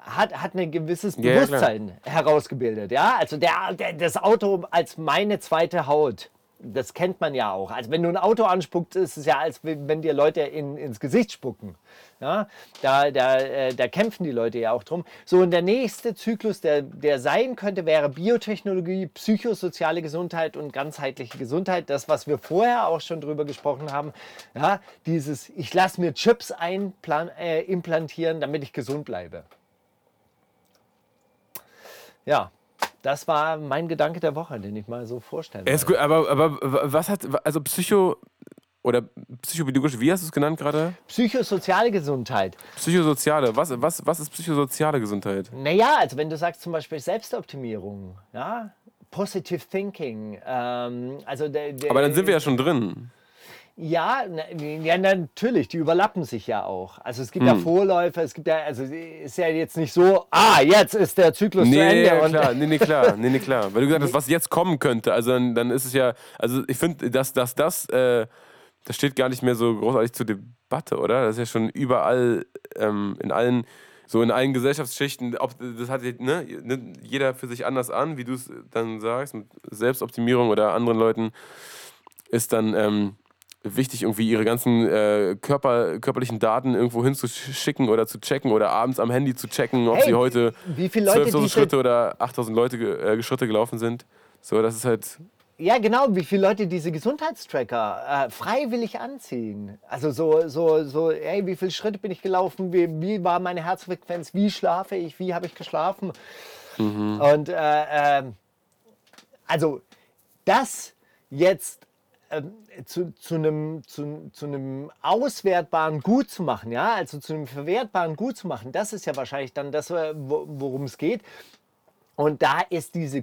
hat, hat ein gewisses Bewusstsein ja, herausgebildet. Ja? Also der, der, das Auto als meine zweite Haut das kennt man ja auch. Also wenn du ein Auto anspuckst, ist es ja, als wenn dir Leute in, ins Gesicht spucken. Ja, da, da, äh, da kämpfen die Leute ja auch drum. So, und der nächste Zyklus, der, der sein könnte, wäre Biotechnologie, psychosoziale Gesundheit und ganzheitliche Gesundheit. Das, was wir vorher auch schon drüber gesprochen haben. Ja, dieses, ich lasse mir Chips einplan, äh, implantieren, damit ich gesund bleibe. Ja, das war mein Gedanke der Woche, den ich mal so vorstellen wollte. Aber, aber was hat, also Psycho oder psychobiologisch, wie hast du es genannt gerade? Psychosoziale Gesundheit. Psychosoziale, was, was, was ist psychosoziale Gesundheit? Naja, also wenn du sagst zum Beispiel Selbstoptimierung, ja, Positive Thinking, ähm, also der, der, Aber dann sind wir ja schon drin. Ja, ja, natürlich, die überlappen sich ja auch. Also es gibt hm. ja Vorläufer, es gibt ja, also ist ja jetzt nicht so, ah, jetzt ist der Zyklus nee, zu Ende. Ja, klar, nee, nee, klar, nee, nee, klar. Weil du gesagt hast, (laughs) was jetzt kommen könnte, also dann, dann ist es ja, also ich finde, dass, dass das, äh, das steht gar nicht mehr so großartig zur Debatte, oder? Das ist ja schon überall, ähm, in allen, so in allen Gesellschaftsschichten, ob, das hat ne, jeder für sich anders an, wie du es dann sagst, mit Selbstoptimierung oder anderen Leuten ist dann, ähm, wichtig, irgendwie ihre ganzen äh, Körper, körperlichen Daten irgendwo hinzuschicken oder zu checken oder abends am Handy zu checken, ob hey, sie heute 12.000 Schritte oder 8.000 Leute äh, Schritte gelaufen sind. So, das ist halt. Ja, genau, wie viele Leute diese Gesundheitstracker äh, freiwillig anziehen. Also so, so, so, hey, wie viele Schritte bin ich gelaufen, wie, wie war meine Herzfrequenz, wie schlafe ich, wie habe ich geschlafen. Mhm. Und äh, ähm, also das jetzt ähm, zu, zu, einem, zu, zu einem auswertbaren Gut zu machen, ja, also zu einem verwertbaren Gut zu machen, das ist ja wahrscheinlich dann das, äh, worum es geht. Und da ist diese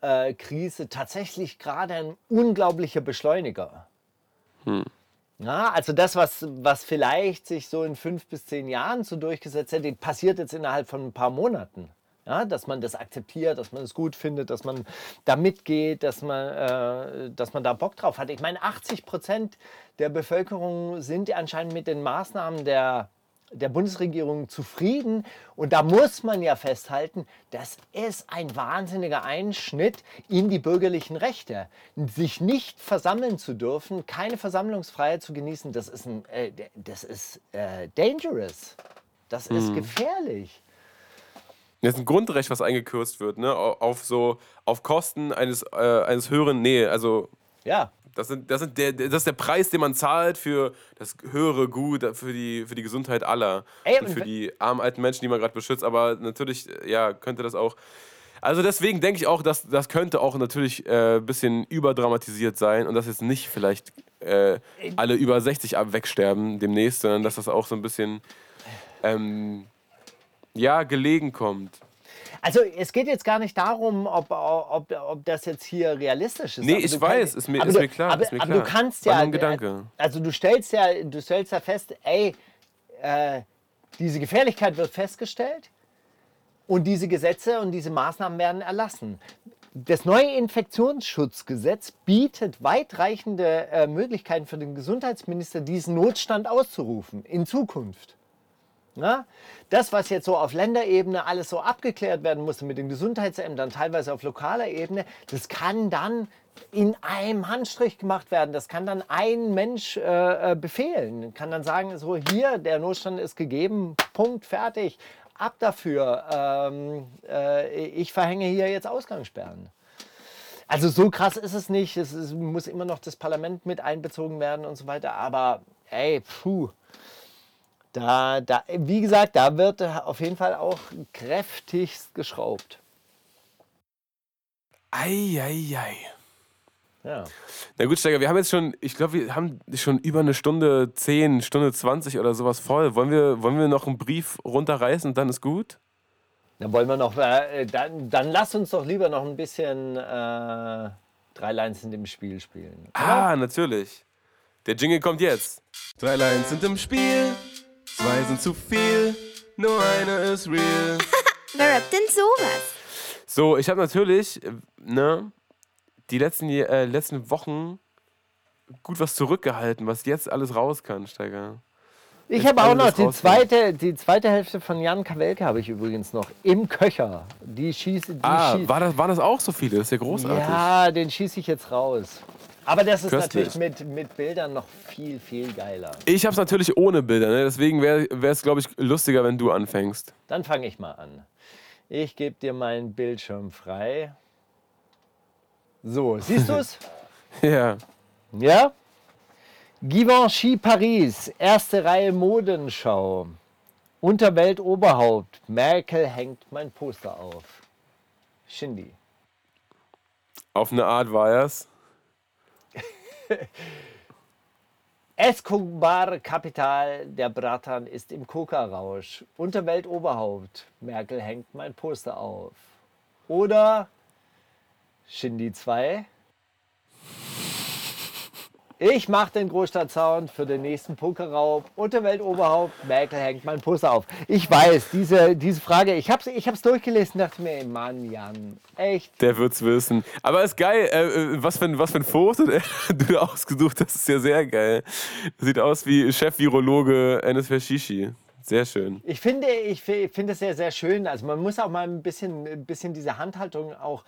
Corona-Krise tatsächlich gerade ein unglaublicher Beschleuniger. Hm. Ja, also das, was, was vielleicht sich so in fünf bis zehn Jahren so durchgesetzt hätte, passiert jetzt innerhalb von ein paar Monaten. Ja, dass man das akzeptiert, dass man es gut findet, dass man da mitgeht, dass man, äh, dass man da Bock drauf hat. Ich meine, 80 Prozent der Bevölkerung sind anscheinend mit den Maßnahmen der, der Bundesregierung zufrieden. Und da muss man ja festhalten, das ist ein wahnsinniger Einschnitt in die bürgerlichen Rechte. Sich nicht versammeln zu dürfen, keine Versammlungsfreiheit zu genießen, das ist, ein, äh, das ist äh, dangerous. Das ist mhm. gefährlich. Das ist ein Grundrecht, was eingekürzt wird, ne? Auf so, auf Kosten eines, äh, eines höheren, nee, also. Ja. Das, sind, das, sind der, das ist der Preis, den man zahlt für das höhere Gut, für die, für die Gesundheit aller. Ey, und für die armen alten Menschen, die man gerade beschützt. Aber natürlich, ja, könnte das auch. Also deswegen denke ich auch, dass das könnte auch natürlich ein äh, bisschen überdramatisiert sein und dass jetzt nicht vielleicht äh, alle über 60 ab wegsterben demnächst, sondern dass das auch so ein bisschen ähm, ja, gelegen kommt. Also es geht jetzt gar nicht darum, ob, ob, ob das jetzt hier realistisch ist. Nee, ich weiß, ist mir, ist du, mir klar. Aber, ist mir aber du kannst ja, Gedanke. also du stellst ja, du stellst ja fest, ey, äh, diese Gefährlichkeit wird festgestellt und diese Gesetze und diese Maßnahmen werden erlassen. Das neue Infektionsschutzgesetz bietet weitreichende äh, Möglichkeiten für den Gesundheitsminister, diesen Notstand auszurufen in Zukunft. Na? Das, was jetzt so auf Länderebene alles so abgeklärt werden musste mit den Gesundheitsämtern, teilweise auf lokaler Ebene, das kann dann in einem Handstrich gemacht werden. Das kann dann ein Mensch äh, äh, befehlen. Kann dann sagen, so hier, der Notstand ist gegeben, Punkt, fertig. Ab dafür. Ähm, äh, ich verhänge hier jetzt Ausgangssperren. Also so krass ist es nicht. Es, es muss immer noch das Parlament mit einbezogen werden und so weiter. Aber ey, puh. Da, da, wie gesagt, da wird auf jeden Fall auch kräftigst geschraubt. Eieiei. Ja. Na gut, Steiger, wir haben jetzt schon, ich glaube, wir haben schon über eine Stunde 10, Stunde 20 oder sowas voll. Wollen wir, wollen wir noch einen Brief runterreißen und dann ist gut? Dann wollen wir noch, äh, dann, dann lass uns doch lieber noch ein bisschen äh, drei Lines in dem Spiel spielen. Oder? Ah, natürlich. Der Jingle kommt jetzt. Drei Lines sind im Spiel. Zwei sind zu viel, nur eine ist real. (laughs) Wer rappt denn sowas? So, ich habe natürlich, äh, ne, die letzten, äh, letzten Wochen gut was zurückgehalten, was jetzt alles raus kann, Steiger. Ich habe auch noch die zweite, die zweite Hälfte von Jan Kawelke habe ich übrigens noch im Köcher. Die schieße, die Ah, schieß- war das, waren das auch so viele? Das ist ja großartig. Ja, den schieße ich jetzt raus. Aber das ist Köstlich. natürlich mit, mit Bildern noch viel, viel geiler. Ich habe es natürlich ohne Bilder, ne? deswegen wäre es, glaube ich, lustiger, wenn du anfängst. Dann fange ich mal an. Ich gebe dir meinen Bildschirm frei. So, siehst (laughs) du es? Ja. ja? Givenchy Paris, erste Reihe Modenschau. Unterwelt Oberhaupt. Merkel hängt mein Poster auf. Shindy. Auf eine Art war es. (laughs) Escobar Kapital, der Bratan ist im Coca-Rausch. Unterwelt. Merkel hängt mein Poster auf. Oder Shindy 2. Ich mache den Großstadtsound für den nächsten Pokerraub. Unterwelt Oberhaupt. Merkel hängt mein Poster auf. Ich weiß, diese, diese Frage, ich habe es ich hab's durchgelesen und dachte mir, ey, Mann, Jan, echt. Der wird's wissen. Aber ist geil, äh, äh, was, für ein, was für ein Foto (laughs) der- du da ausgesucht hast, ist ja sehr geil. Sieht aus wie Chef-Virologe Enes Shishi. Sehr schön. Ich finde, ich fi- finde es sehr, sehr schön. Also man muss auch mal ein bisschen, ein bisschen diese Handhaltung auch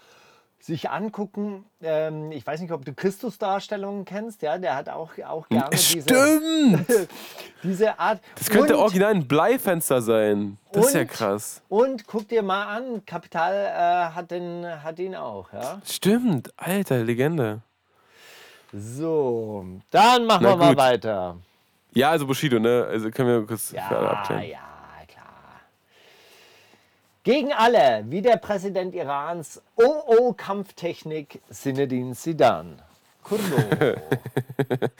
sich angucken. Ähm, ich weiß nicht, ob du Christusdarstellungen kennst. Ja, der hat auch, auch gerne diese, Stimmt! (laughs) diese Art. Das könnte und, original ein Bleifenster sein. Das ist ja und- krass. Und guck dir mal an, Kapital äh, hat, den, hat ihn auch. Ja? Stimmt, alter, Legende. So, dann machen Na wir mal gut. weiter. Ja, also Bushido, ne? Also können wir kurz Ja, abklären. ja. Gegen alle, wie der Präsident Irans, OO-Kampftechnik Sinedin Sidan. Kurdo. (laughs)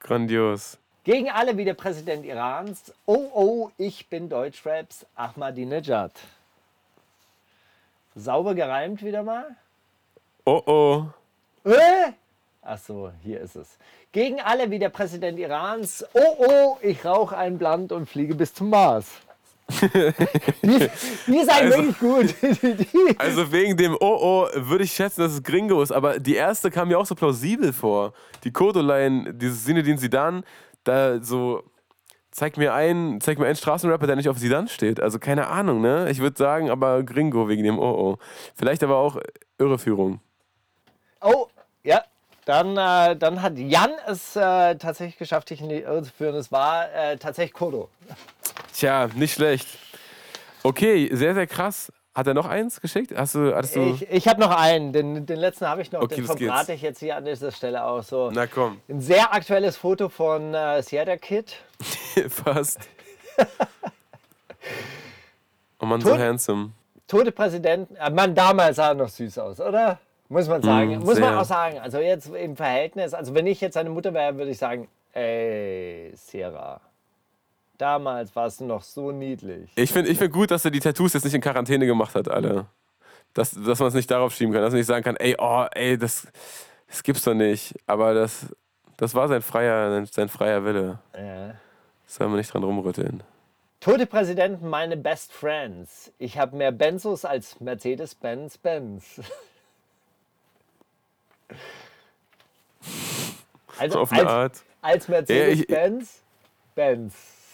Grandios. Gegen alle, wie der Präsident Irans, OO, ich bin Deutschraps, Ahmadinejad. Sauber gereimt wieder mal? Oh oh. Äh? Ach so, hier ist es. Gegen alle wie der Präsident Irans. Oh oh, ich rauche ein Bland und fliege bis zum Mars. Die, die ist eigentlich wirklich gut. (laughs) Also wegen dem Oh oh würde ich schätzen, dass es Gringo ist, aber die erste kam mir auch so plausibel vor. Die Kodoline, dieses Sinedin Sidan, da so zeig mir einen, zeig mir einen Straßenrapper, der nicht auf Sidan steht. Also keine Ahnung, ne? Ich würde sagen, aber Gringo wegen dem Oh oh. Vielleicht aber auch Irreführung. oh, ja. Dann, äh, dann hat Jan es äh, tatsächlich geschafft, dich in die Irre zu führen. Es war äh, tatsächlich Kodo. Tja, nicht schlecht. Okay, sehr, sehr krass. Hat er noch eins geschickt? Hast du, hattest du. Ich, ich habe noch einen, den, den letzten habe ich noch, Okay, den verbrate ich jetzt hier an dieser Stelle auch so. Na komm, Ein sehr aktuelles Foto von äh, Sierra Kid. (laughs) fast. (laughs) Oh Mann, so handsome. tote Präsidenten, äh, man, damals sah er noch süß aus, oder? Muss man sagen. Mm, Muss man auch sagen. Also jetzt im Verhältnis, also wenn ich jetzt seine Mutter wäre, würde ich sagen, ey, Sierra, damals warst du noch so niedlich. Ich finde ich find gut, dass er die Tattoos jetzt nicht in Quarantäne gemacht hat, alle. Dass, dass man es nicht darauf schieben kann, dass man nicht sagen kann, ey, oh, ey, das, das gibt's doch nicht. Aber das, das war sein freier, sein freier Wille. Ja. Soll man nicht dran rumrütteln. Tote Präsidenten, meine Best Friends. Ich habe mehr Benzos als Mercedes-Benz Benz. (laughs) Also Auf eine als, Art. als Mercedes-Benz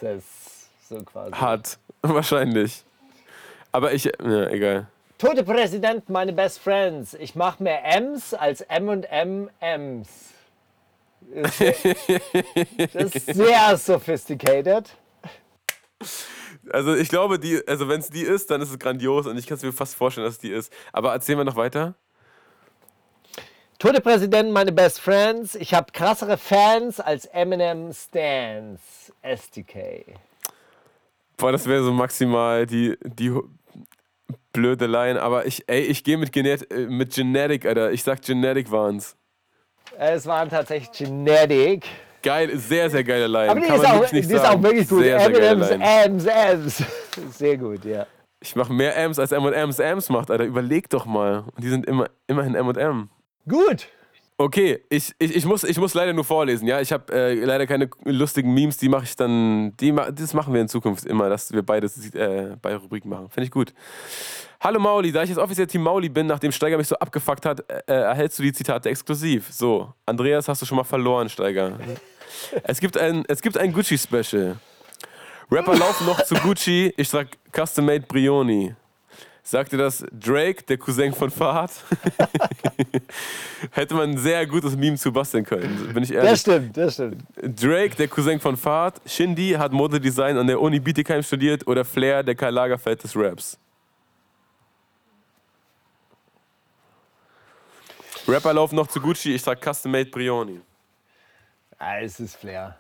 Benzes. So quasi. Hart. (laughs) Wahrscheinlich. Aber ich, ja, egal. Tote Präsidenten, meine Best Friends. Ich mache mehr M's als M und M M's. (laughs) Das ist sehr sophisticated. Also ich glaube, die, also wenn es die ist, dann ist es grandios und ich kann es mir fast vorstellen, dass es die ist. Aber erzählen wir noch weiter. Tote Präsidenten, meine Best Friends. Ich habe krassere Fans als Eminem Stans. SDK. Boah, das wäre so maximal die, die blöde Line. Aber ich, ey, ich gehe mit, Genet äh, mit Genetic, Alter. Ich sag Genetic waren's. Es waren tatsächlich Genetic. Geil, sehr, sehr geile Line. Aber die, ist auch, die ist auch wirklich gut. Sehr, Eminems, Line. Ms, Ms. (laughs) Sehr gut, ja. Ich mache mehr M's als M&M's M's macht, Alter. Überleg doch mal. Und die sind immer, immerhin M&M. Gut. Okay, ich, ich, ich, muss, ich muss leider nur vorlesen, ja. Ich habe äh, leider keine lustigen Memes, die mache ich dann, die, das machen wir in Zukunft immer, dass wir beides äh, bei Rubriken machen. Finde ich gut. Hallo Mauli, da ich jetzt offiziell Team Mauli bin, nachdem Steiger mich so abgefuckt hat, äh, erhältst du die Zitate exklusiv. So, Andreas hast du schon mal verloren, Steiger. es gibt ein, es gibt ein Gucci-Special. Rapper laufen noch zu Gucci, ich sag Custom Made Brioni. Sagte das Drake, der Cousin von Fahad? (laughs) Hätte man ein sehr gutes Meme zu basteln können, bin ich ehrlich. Das stimmt, das stimmt. Drake, der Cousin von Fahad, Shindy hat Modedesign an der Uni Bietigheim studiert oder Flair, der Karl Lagerfeld des Raps. Rapper laufen noch zu Gucci, ich sag Custom Made Brioni. Ah, es ist Flair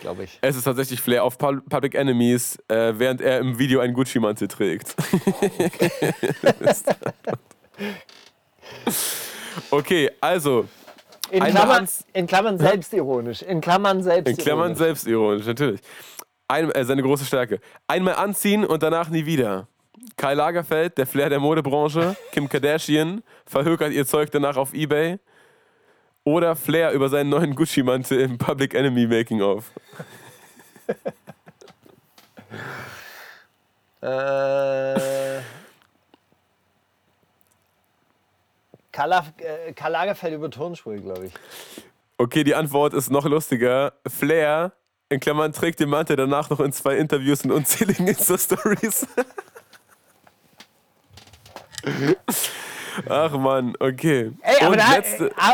glaube ich. Es ist tatsächlich Flair auf Public Enemies, äh, während er im Video einen Gucci-Mantel trägt. (laughs) okay, also. In Klammern, in Klammern, selbstironisch. In Klammern selbstironisch. In Klammern selbstironisch, natürlich. Ein, äh, seine große Stärke. Einmal anziehen und danach nie wieder. Kai Lagerfeld, der Flair der Modebranche. Kim Kardashian verhökert ihr Zeug danach auf Ebay. Oder Flair über seinen neuen Gucci-Mantel im Public Enemy Making-of. (laughs) äh. Karl, äh, Karl Lagerfeld über Turnschuhe, glaube ich. Okay, die Antwort ist noch lustiger. Flair, in Klammern, trägt den Mantel danach noch in zwei Interviews und unzähligen Insta-Stories. (laughs) Ach man, okay. Ey, aber, da,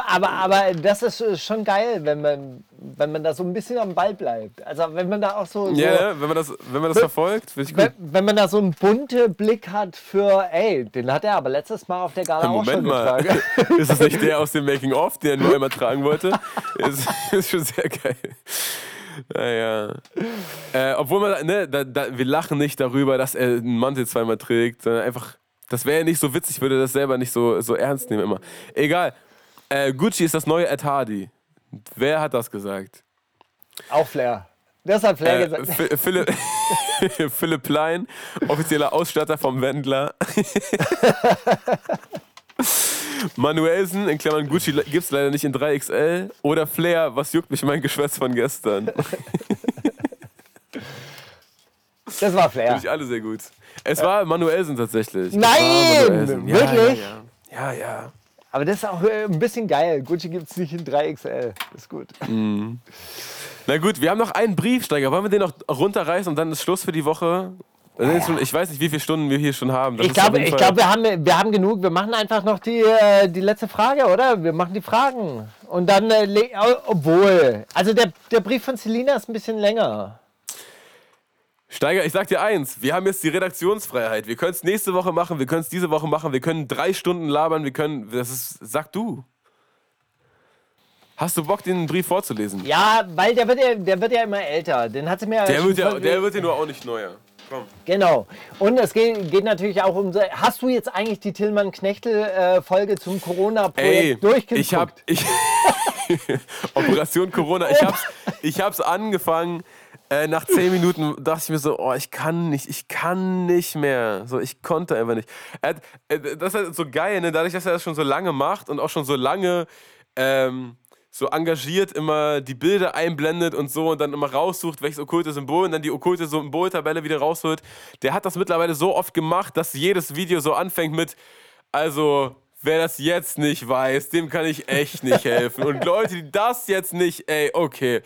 aber, aber, das ist schon geil, wenn man, wenn man da so ein bisschen am Ball bleibt. Also wenn man da auch so. Ja, so, yeah, wenn man das, wenn man das verfolgt, ich gut. Wenn, wenn, man da so einen bunten Blick hat für, ey, den hat er aber letztes Mal auf der Gala Moment auch schon mal. getragen. (laughs) ist das nicht der aus dem (laughs) Making-of, den er nur einmal tragen wollte? ist, (laughs) ist schon sehr geil. Naja. Äh, obwohl man, ne, da, da, wir lachen nicht darüber, dass er einen Mantel zweimal trägt, sondern einfach das wäre ja nicht so witzig, würde das selber nicht so, so ernst nehmen immer. Egal. Äh, Gucci ist das neue Ed Hardy. Wer hat das gesagt? Auch Flair. Das hat Flair äh, gesagt. Philipp, (laughs) Philipp Plein, offizieller Ausstatter vom Wendler. (laughs) Manuelsen, in Klammern Gucci gibt es leider nicht in 3XL. Oder Flair, was juckt mich mein Geschwätz von gestern? (laughs) Das war Flair. Finde ich alle sehr gut. Es war Manuelsen tatsächlich. Nein! Ja, Wirklich? Ja ja. ja, ja. Aber das ist auch äh, ein bisschen geil. Gucci gibt es nicht in 3XL. ist gut. Mhm. Na gut, wir haben noch einen Briefsteiger. Wollen wir den noch runterreißen und dann ist Schluss für die Woche? Ja. Schon, ich weiß nicht, wie viele Stunden wir hier schon haben. Das ich glaube, glaub, wir, haben, wir haben genug. Wir machen einfach noch die, äh, die letzte Frage, oder? Wir machen die Fragen. Und dann, äh, obwohl. Also der, der Brief von Selina ist ein bisschen länger. Steiger, ich sag dir eins, wir haben jetzt die Redaktionsfreiheit. Wir können es nächste Woche machen, wir können es diese Woche machen, wir können drei Stunden labern, wir können. Das ist. Sag du. Hast du Bock, den Brief vorzulesen? Ja, weil der wird ja, der wird ja immer älter. Den hat sie mir der wird ja, Der wird ja nur auch nicht neuer. Komm. Genau. Und es geht, geht, natürlich auch um. Hast du jetzt eigentlich die Tillmann-Knechtel-Folge zum Corona-Projekt durchgeguckt? Ich hab. Ich, (laughs) Operation Corona. Ich hab's, ich hab's angefangen. Äh, nach zehn Minuten dachte ich mir so, oh, ich kann nicht, ich kann nicht mehr. So, ich konnte einfach nicht. Hat, äh, das ist halt so geil, ne? dadurch, dass er das schon so lange macht und auch schon so lange ähm, so engagiert immer die Bilder einblendet und so und dann immer raussucht, welches okkulte Symbol und dann die okkulte Symboltabelle wieder rausholt. Der hat das mittlerweile so oft gemacht, dass jedes Video so anfängt mit, also wer das jetzt nicht weiß, dem kann ich echt nicht (laughs) helfen. Und Leute, die das jetzt nicht, ey, okay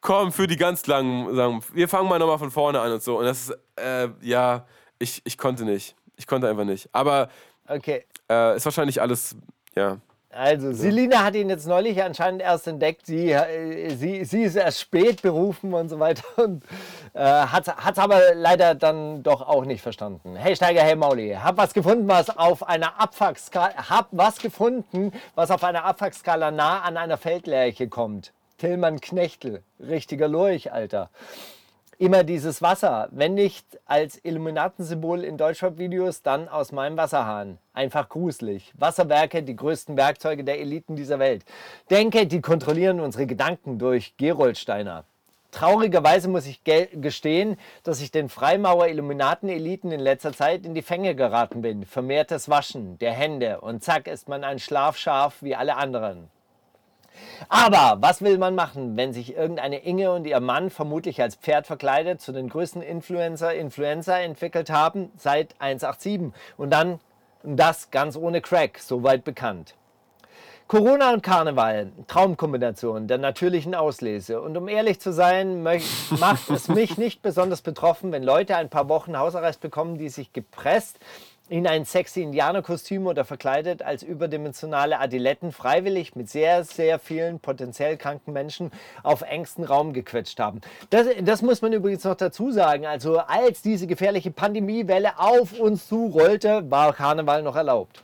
komm, für die ganz langen, wir fangen mal nochmal von vorne an und so. Und das ist, äh, ja, ich, ich konnte nicht. Ich konnte einfach nicht. Aber okay. Äh, ist wahrscheinlich alles, ja. Also, Selina hat ihn jetzt neulich anscheinend erst entdeckt. Sie, äh, sie, sie ist erst spät berufen und so weiter und äh, hat es aber leider dann doch auch nicht verstanden. Hey Steiger, hey Mauli, hab was gefunden, was auf einer Abfuckskala, hab was gefunden, was auf einer Abfuckskala nah an einer Feldlerche kommt. Tillmann Knechtel, richtiger Lurch, Alter. Immer dieses Wasser, wenn nicht als Illuminatensymbol in Deutschrap-Videos, dann aus meinem Wasserhahn. Einfach gruselig. Wasserwerke, die größten Werkzeuge der Eliten dieser Welt. Denke, die kontrollieren unsere Gedanken durch Geroldsteiner. Traurigerweise muss ich gestehen, dass ich den Freimaurer-Illuminaten-Eliten in letzter Zeit in die Fänge geraten bin. Vermehrtes Waschen der Hände und zack ist man ein Schlafschaf wie alle anderen. Aber was will man machen, wenn sich irgendeine Inge und ihr Mann vermutlich als Pferd verkleidet zu den größten Influencer Influencer entwickelt haben seit 187 und dann das ganz ohne Crack, soweit bekannt. Corona und Karneval, Traumkombination der natürlichen Auslese. Und um ehrlich zu sein, macht es mich nicht besonders betroffen, wenn Leute ein paar Wochen Hausarrest bekommen, die sich gepresst in ein sexy Indianerkostüm oder verkleidet als überdimensionale Adiletten freiwillig mit sehr, sehr vielen potenziell kranken Menschen auf engstem Raum gequetscht haben. Das, das muss man übrigens noch dazu sagen. Also als diese gefährliche Pandemiewelle auf uns zurollte, war Karneval noch erlaubt.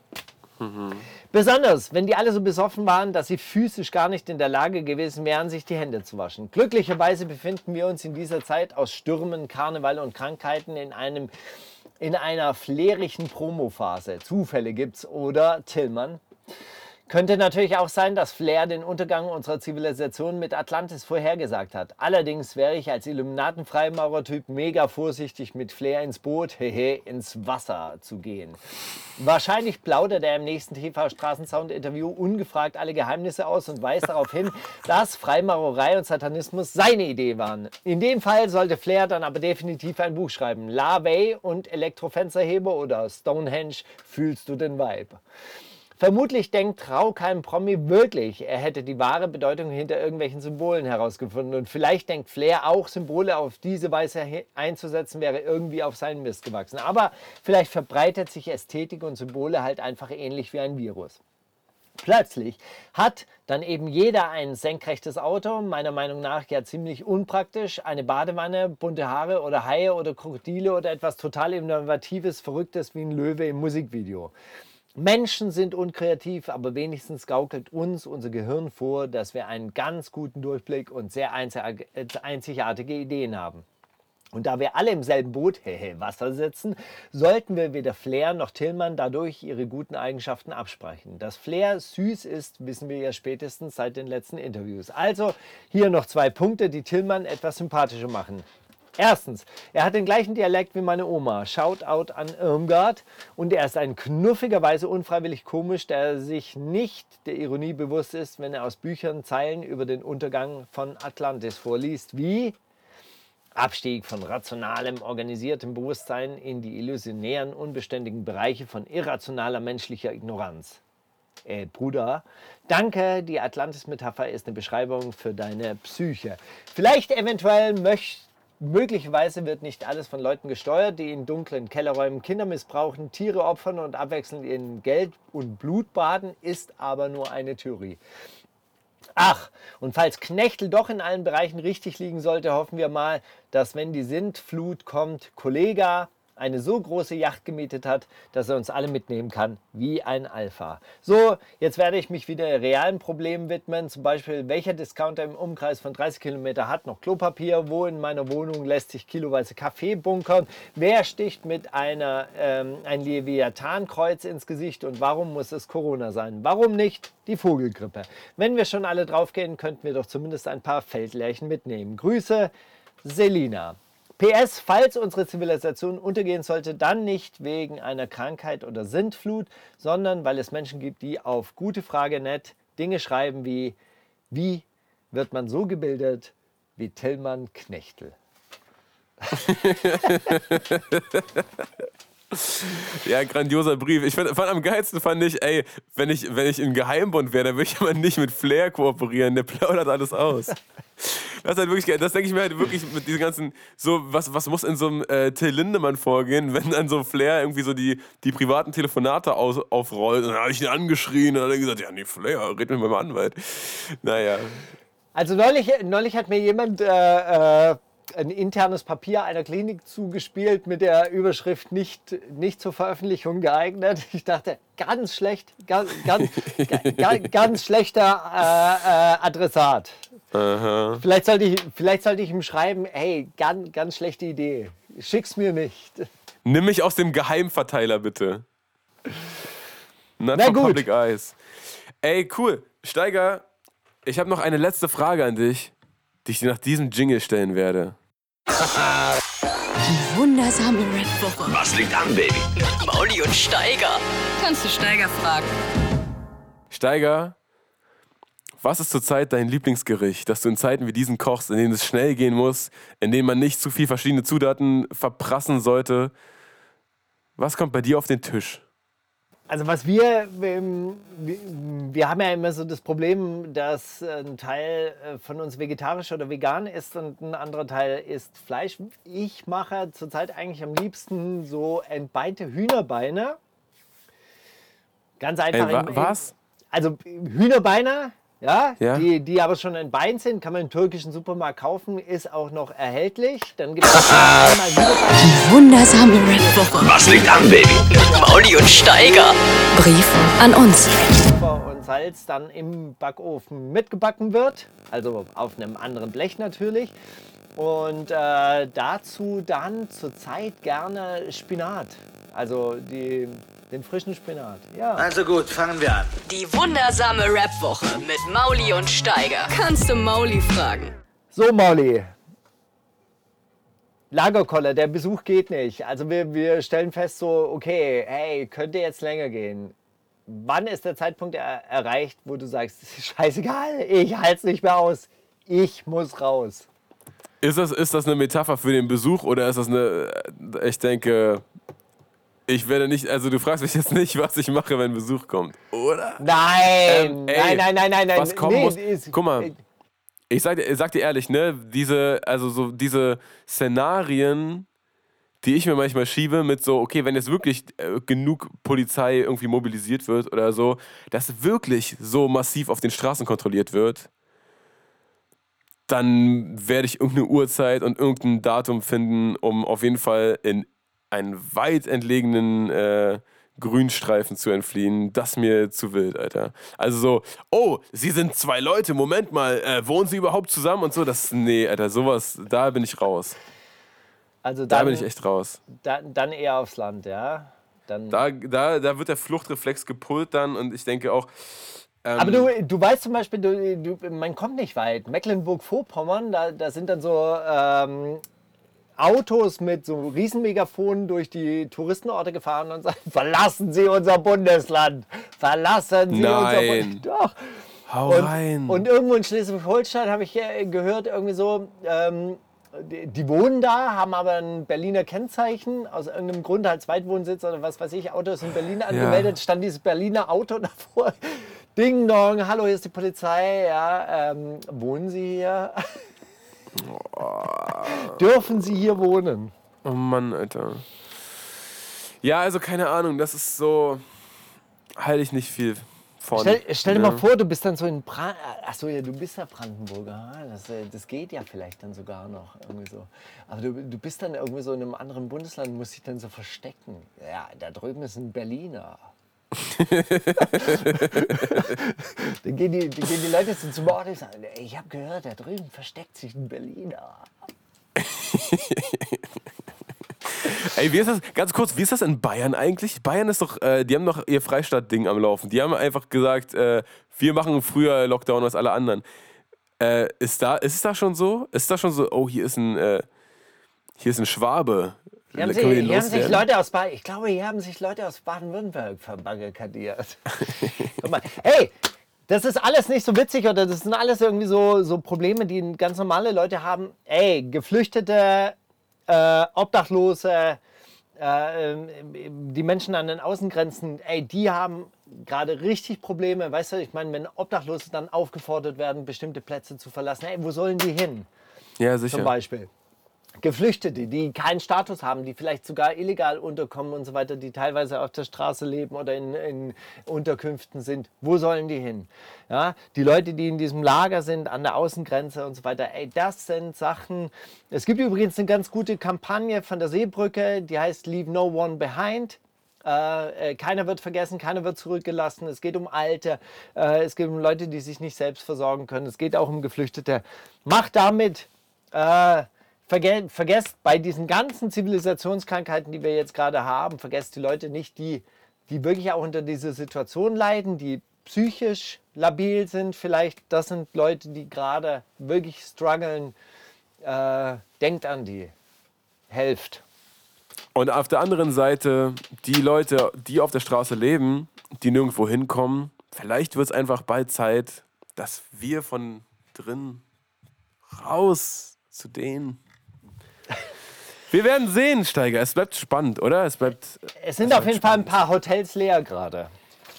Mhm. Besonders, wenn die alle so besoffen waren, dass sie physisch gar nicht in der Lage gewesen wären, sich die Hände zu waschen. Glücklicherweise befinden wir uns in dieser Zeit aus Stürmen, Karneval und Krankheiten in einem in einer flärigen Promophase. Zufälle gibt's oder Tillmann. Könnte natürlich auch sein, dass Flair den Untergang unserer Zivilisation mit Atlantis vorhergesagt hat. Allerdings wäre ich als Illuminaten-Freimaurer-Typ mega vorsichtig, mit Flair ins Boot, hehe, ins Wasser zu gehen. Wahrscheinlich plaudert er im nächsten TV-Straßensound-Interview ungefragt alle Geheimnisse aus und weist darauf hin, (laughs) dass Freimaurerei und Satanismus seine Idee waren. In dem Fall sollte Flair dann aber definitiv ein Buch schreiben. La Way und Elektrofensterheber oder Stonehenge, fühlst du den Vibe? Vermutlich denkt Traukheim Promi wirklich, er hätte die wahre Bedeutung hinter irgendwelchen Symbolen herausgefunden. Und vielleicht denkt Flair auch, Symbole auf diese Weise einzusetzen, wäre irgendwie auf seinen Mist gewachsen. Aber vielleicht verbreitet sich Ästhetik und Symbole halt einfach ähnlich wie ein Virus. Plötzlich hat dann eben jeder ein senkrechtes Auto, meiner Meinung nach ja ziemlich unpraktisch, eine Badewanne, bunte Haare oder Haie oder Krokodile oder etwas total Innovatives, Verrücktes wie ein Löwe im Musikvideo. Menschen sind unkreativ, aber wenigstens gaukelt uns unser Gehirn vor, dass wir einen ganz guten Durchblick und sehr einzigartige Ideen haben. Und da wir alle im selben Boot, hehe, Wasser sitzen, sollten wir weder Flair noch Tillmann dadurch ihre guten Eigenschaften absprechen. Dass Flair süß ist, wissen wir ja spätestens seit den letzten Interviews. Also hier noch zwei Punkte, die Tillmann etwas sympathischer machen. Erstens, er hat den gleichen Dialekt wie meine Oma. Shoutout an Irmgard. Und er ist ein knuffigerweise unfreiwillig komisch, der sich nicht der Ironie bewusst ist, wenn er aus Büchern Zeilen über den Untergang von Atlantis vorliest, wie Abstieg von rationalem, organisiertem Bewusstsein in die illusionären, unbeständigen Bereiche von irrationaler menschlicher Ignoranz. Äh, Bruder, danke, die Atlantis-Metapher ist eine Beschreibung für deine Psyche. Vielleicht eventuell möchtest Möglicherweise wird nicht alles von Leuten gesteuert, die in dunklen Kellerräumen Kinder missbrauchen, Tiere opfern und abwechselnd in Geld und Blut baden, ist aber nur eine Theorie. Ach, und falls Knechtel doch in allen Bereichen richtig liegen sollte, hoffen wir mal, dass wenn die Sintflut kommt, Kollega eine so große Yacht gemietet hat, dass er uns alle mitnehmen kann, wie ein Alpha. So, jetzt werde ich mich wieder realen Problemen widmen, zum Beispiel welcher Discounter im Umkreis von 30 Kilometer hat noch Klopapier, wo in meiner Wohnung lässt sich kiloweise Kaffee bunkern, wer sticht mit einer, ähm, ein Leviathankreuz ins Gesicht und warum muss es Corona sein? Warum nicht die Vogelgrippe? Wenn wir schon alle draufgehen, könnten wir doch zumindest ein paar Feldlärchen mitnehmen. Grüße, Selina. PS, falls unsere Zivilisation untergehen sollte, dann nicht wegen einer Krankheit oder Sintflut, sondern weil es Menschen gibt, die auf gute Frage nett Dinge schreiben wie, wie wird man so gebildet wie Tillmann Knechtel? (laughs) (laughs) Ja, grandioser Brief. Ich fand, fand, am geilsten fand ich, ey, wenn ich, wenn ich in Geheimbund wäre, dann würde ich (laughs) aber nicht mit Flair kooperieren. Der plaudert alles aus. Das ist halt wirklich geil. Das denke ich mir halt wirklich mit diesen ganzen, so, was, was muss in so einem äh, Till Lindemann vorgehen, wenn dann so Flair irgendwie so die, die privaten Telefonate aus, aufrollt. Und dann habe ich ihn angeschrien und dann hat er gesagt, ja, nee, Flair, red mit meinem Anwalt. Naja. Also neulich, neulich hat mir jemand äh, äh ein internes Papier einer Klinik zugespielt mit der Überschrift nicht, nicht zur Veröffentlichung geeignet. Ich dachte, ganz schlecht, ganz, ganz, (laughs) ganz, ganz schlechter äh, äh, Adressat. Aha. Vielleicht, sollte ich, vielleicht sollte ich ihm schreiben, hey, ganz, ganz schlechte Idee, schick's mir nicht. Nimm mich aus dem Geheimverteiler bitte. Not Na gut. Public Eyes. Ey, cool. Steiger, ich habe noch eine letzte Frage an dich die ich dir nach diesem Jingle stellen werde. Die wundersame Red Booker. Was liegt an, Baby? Mit Mauli und Steiger. Kannst du Steiger fragen? Steiger, Was ist zurzeit dein Lieblingsgericht, das du in Zeiten wie diesen kochst, in denen es schnell gehen muss, in denen man nicht zu viel verschiedene Zutaten verprassen sollte? Was kommt bei dir auf den Tisch? Also was wir, wir, haben ja immer so das Problem, dass ein Teil äh, von uns vegetarisch oder vegan ist und ein anderer Teil isst Fleisch. Ich mache zurzeit eigentlich am liebsten so entbeinte Hühnerbeine. Ganz einfach. Ey, wa was? Also Hühnerbeine, ja, Ja. Die, die aber schon entbeint sind, kann man im türkischen Supermarkt kaufen, ist auch noch erhältlich. Dann gibt es (laughs) einmal Hühnerbeine. Wundersame Rap-Woche. Was liegt an, Baby? Mauli und Steiger. Brief an uns. Pfeffer und Salz dann im Backofen mitgebacken wird, also auf einem anderen Blech natürlich. Und äh, dazu dann zurzeit gerne Spinat, also die, den frischen Spinat. Ja. Also gut, fangen wir an. Die wundersame Rap-Woche mit Mauli und Steiger. Kannst du Mauli fragen? So, Molly. Lagerkoller, der Besuch geht nicht. Also wir, wir stellen fest so, okay, hey, könnte jetzt länger gehen. Wann ist der Zeitpunkt er erreicht, wo du sagst, "Das ist scheißegal, ich halte es nicht mehr aus, ich muss raus. Ist das, ist das eine Metapher für den Besuch oder ist das eine. äh, Ich denke, ich werde nicht. Also, du fragst mich jetzt nicht, was ich mache, wenn Besuch kommt. Oder? Nein, Ähm, ey, nein, nein, nein, nein, nein. was kommen nee, muss- ist- guck mal. Ich sag, dir- ich sag dir ehrlich, ne, diese, also so diese Szenarien, die ich mir manchmal schiebe mit so, okay, wenn jetzt wirklich äh, genug Polizei irgendwie mobilisiert wird oder so, dass wirklich so massiv auf den Straßen kontrolliert wird, dann werde ich irgendeine Uhrzeit und irgendein Datum finden, um auf jeden Fall in einen weit entlegenen äh, Grünstreifen zu entfliehen. Das mir zu wild, Alter. Also so, oh, sie sind zwei Leute, Moment mal, äh, wohnen sie überhaupt zusammen und so? Das, nee, Alter, sowas, da bin ich raus. Also Da dann, bin ich echt raus. dann, dann eher aufs Land, ja. Dann, Da, da, da wird der Fluchtreflex gepult dann und ich denke auch, ähm, Aber du, du weißt zum Beispiel, du, du, man kommt nicht weit. Mecklenburg-Vorpommern, da, da sind dann so ähm, Autos mit so Riesenmegafonen durch die Touristenorte gefahren und sagen, verlassen Sie unser Bundesland, verlassen Sie unser Nein. Bundesland. Doch. hau Und, rein. und irgendwo in Schleswig-Holstein habe ich äh, gehört, irgendwie so, ähm, die, die wohnen da, haben aber ein Berliner Kennzeichen, aus irgendeinem Grund halt Zweitwohnsitz oder was weiß ich, Auto ist in Berlin angemeldet, stand dieses Berliner Auto (laughs) davor. Ding dong, hallo, hier ist die Polizei, ja, ähm, wohnen Sie hier? Dürfen Sie hier wohnen? Oh Mann, Alter. Ja, also keine Ahnung, das ist so. Halte ich nicht viel von. Stell, stell dir Ja. mal vor, du bist dann so in Bran Achso, ja, du bist ja Brandenburger. ah, Das, äh, das geht ja vielleicht dann sogar noch irgendwie so. Aber du, du bist dann irgendwie so in einem anderen Bundesland und musst dich dann so verstecken. Ja, da drüben ist ein Berliner. Dann, gehen die, dann gehen die Leute so zum Ort und sagen, "Ey, ich habe gehört, da drüben versteckt sich ein Berliner. Ey, wie ist das? Ganz kurz, wie ist das in Bayern eigentlich? Bayern ist doch, äh, die haben doch ihr Freistaat-Ding am Laufen. Die haben einfach gesagt, äh, wir machen früher Lockdown als alle anderen. Äh, ist, da, ist es da schon so? Ist da schon so, oh, hier ist ein, äh, hier ist ein Schwabe. Hier haben, den hier haben sich? Leute aus ich glaube, hier haben sich Leute aus Baden-Württemberg verbarrikadiert. (laughs) Hey, das ist alles nicht so witzig oder das sind alles irgendwie so, so Probleme, die ganz normale Leute haben. Ey, Geflüchtete, äh, Obdachlose, äh, ähm, die Menschen an den Außengrenzen, ey, die haben gerade richtig Probleme. Weißt du, ich meine, wenn Obdachlose dann aufgefordert werden, bestimmte Plätze zu verlassen, ey, wo sollen die hin? Ja, sicher. zum Beispiel. Geflüchtete, die keinen Status haben, die vielleicht sogar illegal unterkommen und so weiter, die teilweise auf der Straße leben oder in, in Unterkünften sind. Wo sollen die hin? Ja, die Leute, die in diesem Lager sind, an der Außengrenze und so weiter. Ey, das sind Sachen. Es gibt übrigens eine ganz gute Kampagne von der Seebrücke, die heißt Leave No One Behind. Äh, äh, keiner wird vergessen, keiner wird zurückgelassen. Es geht um Alte, äh, es geht um Leute, die sich nicht selbst versorgen können. Es geht auch um Geflüchtete. Macht damit verge vergesst bei diesen ganzen Zivilisationskrankheiten, die wir jetzt gerade haben, vergesst die Leute nicht, die, die wirklich auch unter dieser Situation leiden, die psychisch labil sind vielleicht. Das sind Leute, die gerade wirklich strugglen. Äh, denkt an die. Helft. Und auf der anderen Seite, die Leute, die auf der Straße leben, die nirgendwo hinkommen, vielleicht wird es einfach bald Zeit, dass wir von drin raus zu denen. Wir werden sehen, Steiger. Es bleibt spannend, oder? Es bleibt. Es sind auf jeden Fall ein paar Hotels leer gerade.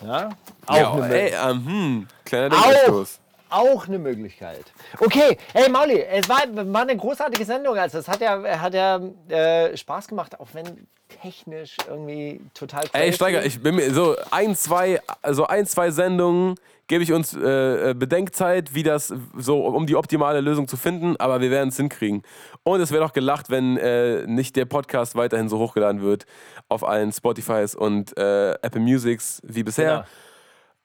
Ja? Auch, Ja, eine, ey, ähm, hm, kleiner Denkanstoß. auch eine Möglichkeit. Okay, hey Mauli, es war, war eine großartige Sendung. Also es hat ja, hat ja äh, Spaß gemacht, auch wenn technisch irgendwie total Ey. Steiger, ich bin mir so ein, zwei, also ein, zwei Sendungen gebe ich uns äh, äh, Bedenkzeit, wie das so, um die optimale Lösung zu finden, aber wir werden es hinkriegen. Und es wäre doch gelacht, wenn äh, nicht der Podcast weiterhin so hochgeladen wird auf allen Spotifys und äh, Apple Musics wie bisher.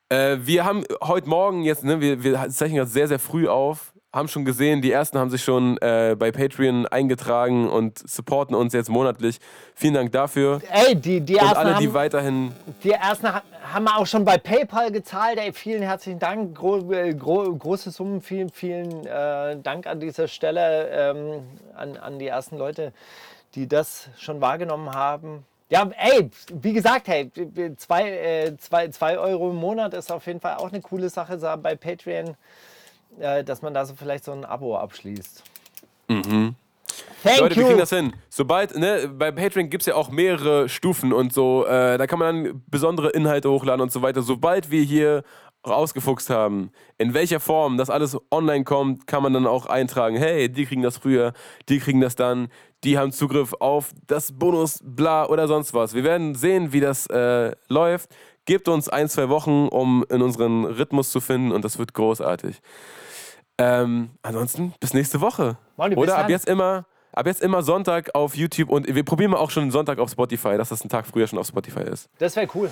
Genau. Äh, wir haben heute Morgen jetzt, ne, wir, wir zeichnen das sehr, sehr früh auf, haben schon gesehen, die ersten haben sich schon äh, bei Patreon eingetragen und supporten uns jetzt monatlich. Vielen Dank dafür. Ey, die, die Und ersten alle, die haben, weiterhin Die ersten ha- haben wir auch schon bei PayPal gezahlt. Ey, vielen herzlichen Dank. Gro äh, gro große Summen. Vielen, vielen äh, Dank an dieser Stelle ähm, an, an die ersten Leute, die das schon wahrgenommen haben. Ja, ey, wie gesagt, hey, zwei, äh, zwei, zwei Euro im Monat ist auf jeden Fall auch eine coole Sache bei Patreon, äh, dass man da so vielleicht so ein Abo abschließt. Thank Leute, wir you. kriegen das hin. Sobald, ne, bei Patreon gibt es ja auch mehrere Stufen und so, äh, da kann man dann besondere Inhalte hochladen und so weiter. Sobald wir hier rausgefuchst haben, in welcher Form das alles online kommt, kann man dann auch eintragen, hey, die kriegen das früher, die kriegen das dann, die haben Zugriff auf das Bonus, bla oder sonst was. Wir werden sehen, wie das äh, läuft. Gebt uns ein, zwei Wochen, um in unseren Rhythmus zu finden und das wird großartig. Ähm, ansonsten bis nächste Woche. Molly, Oder ab jetzt immer, ab jetzt immer Sonntag auf YouTube und wir probieren mal auch schon Sonntag auf Spotify, dass das ein Tag früher schon auf Spotify ist. Das wäre cool.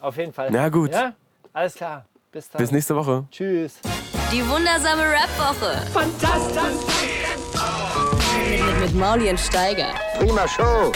Auf jeden Fall. Na gut. Ja, alles klar. Bis dann. Bis nächste Woche. Tschüss. Die wundersame Rap-Woche. Fantastisch. Mit, mit, mit Mauli und Steiger. Prima Show.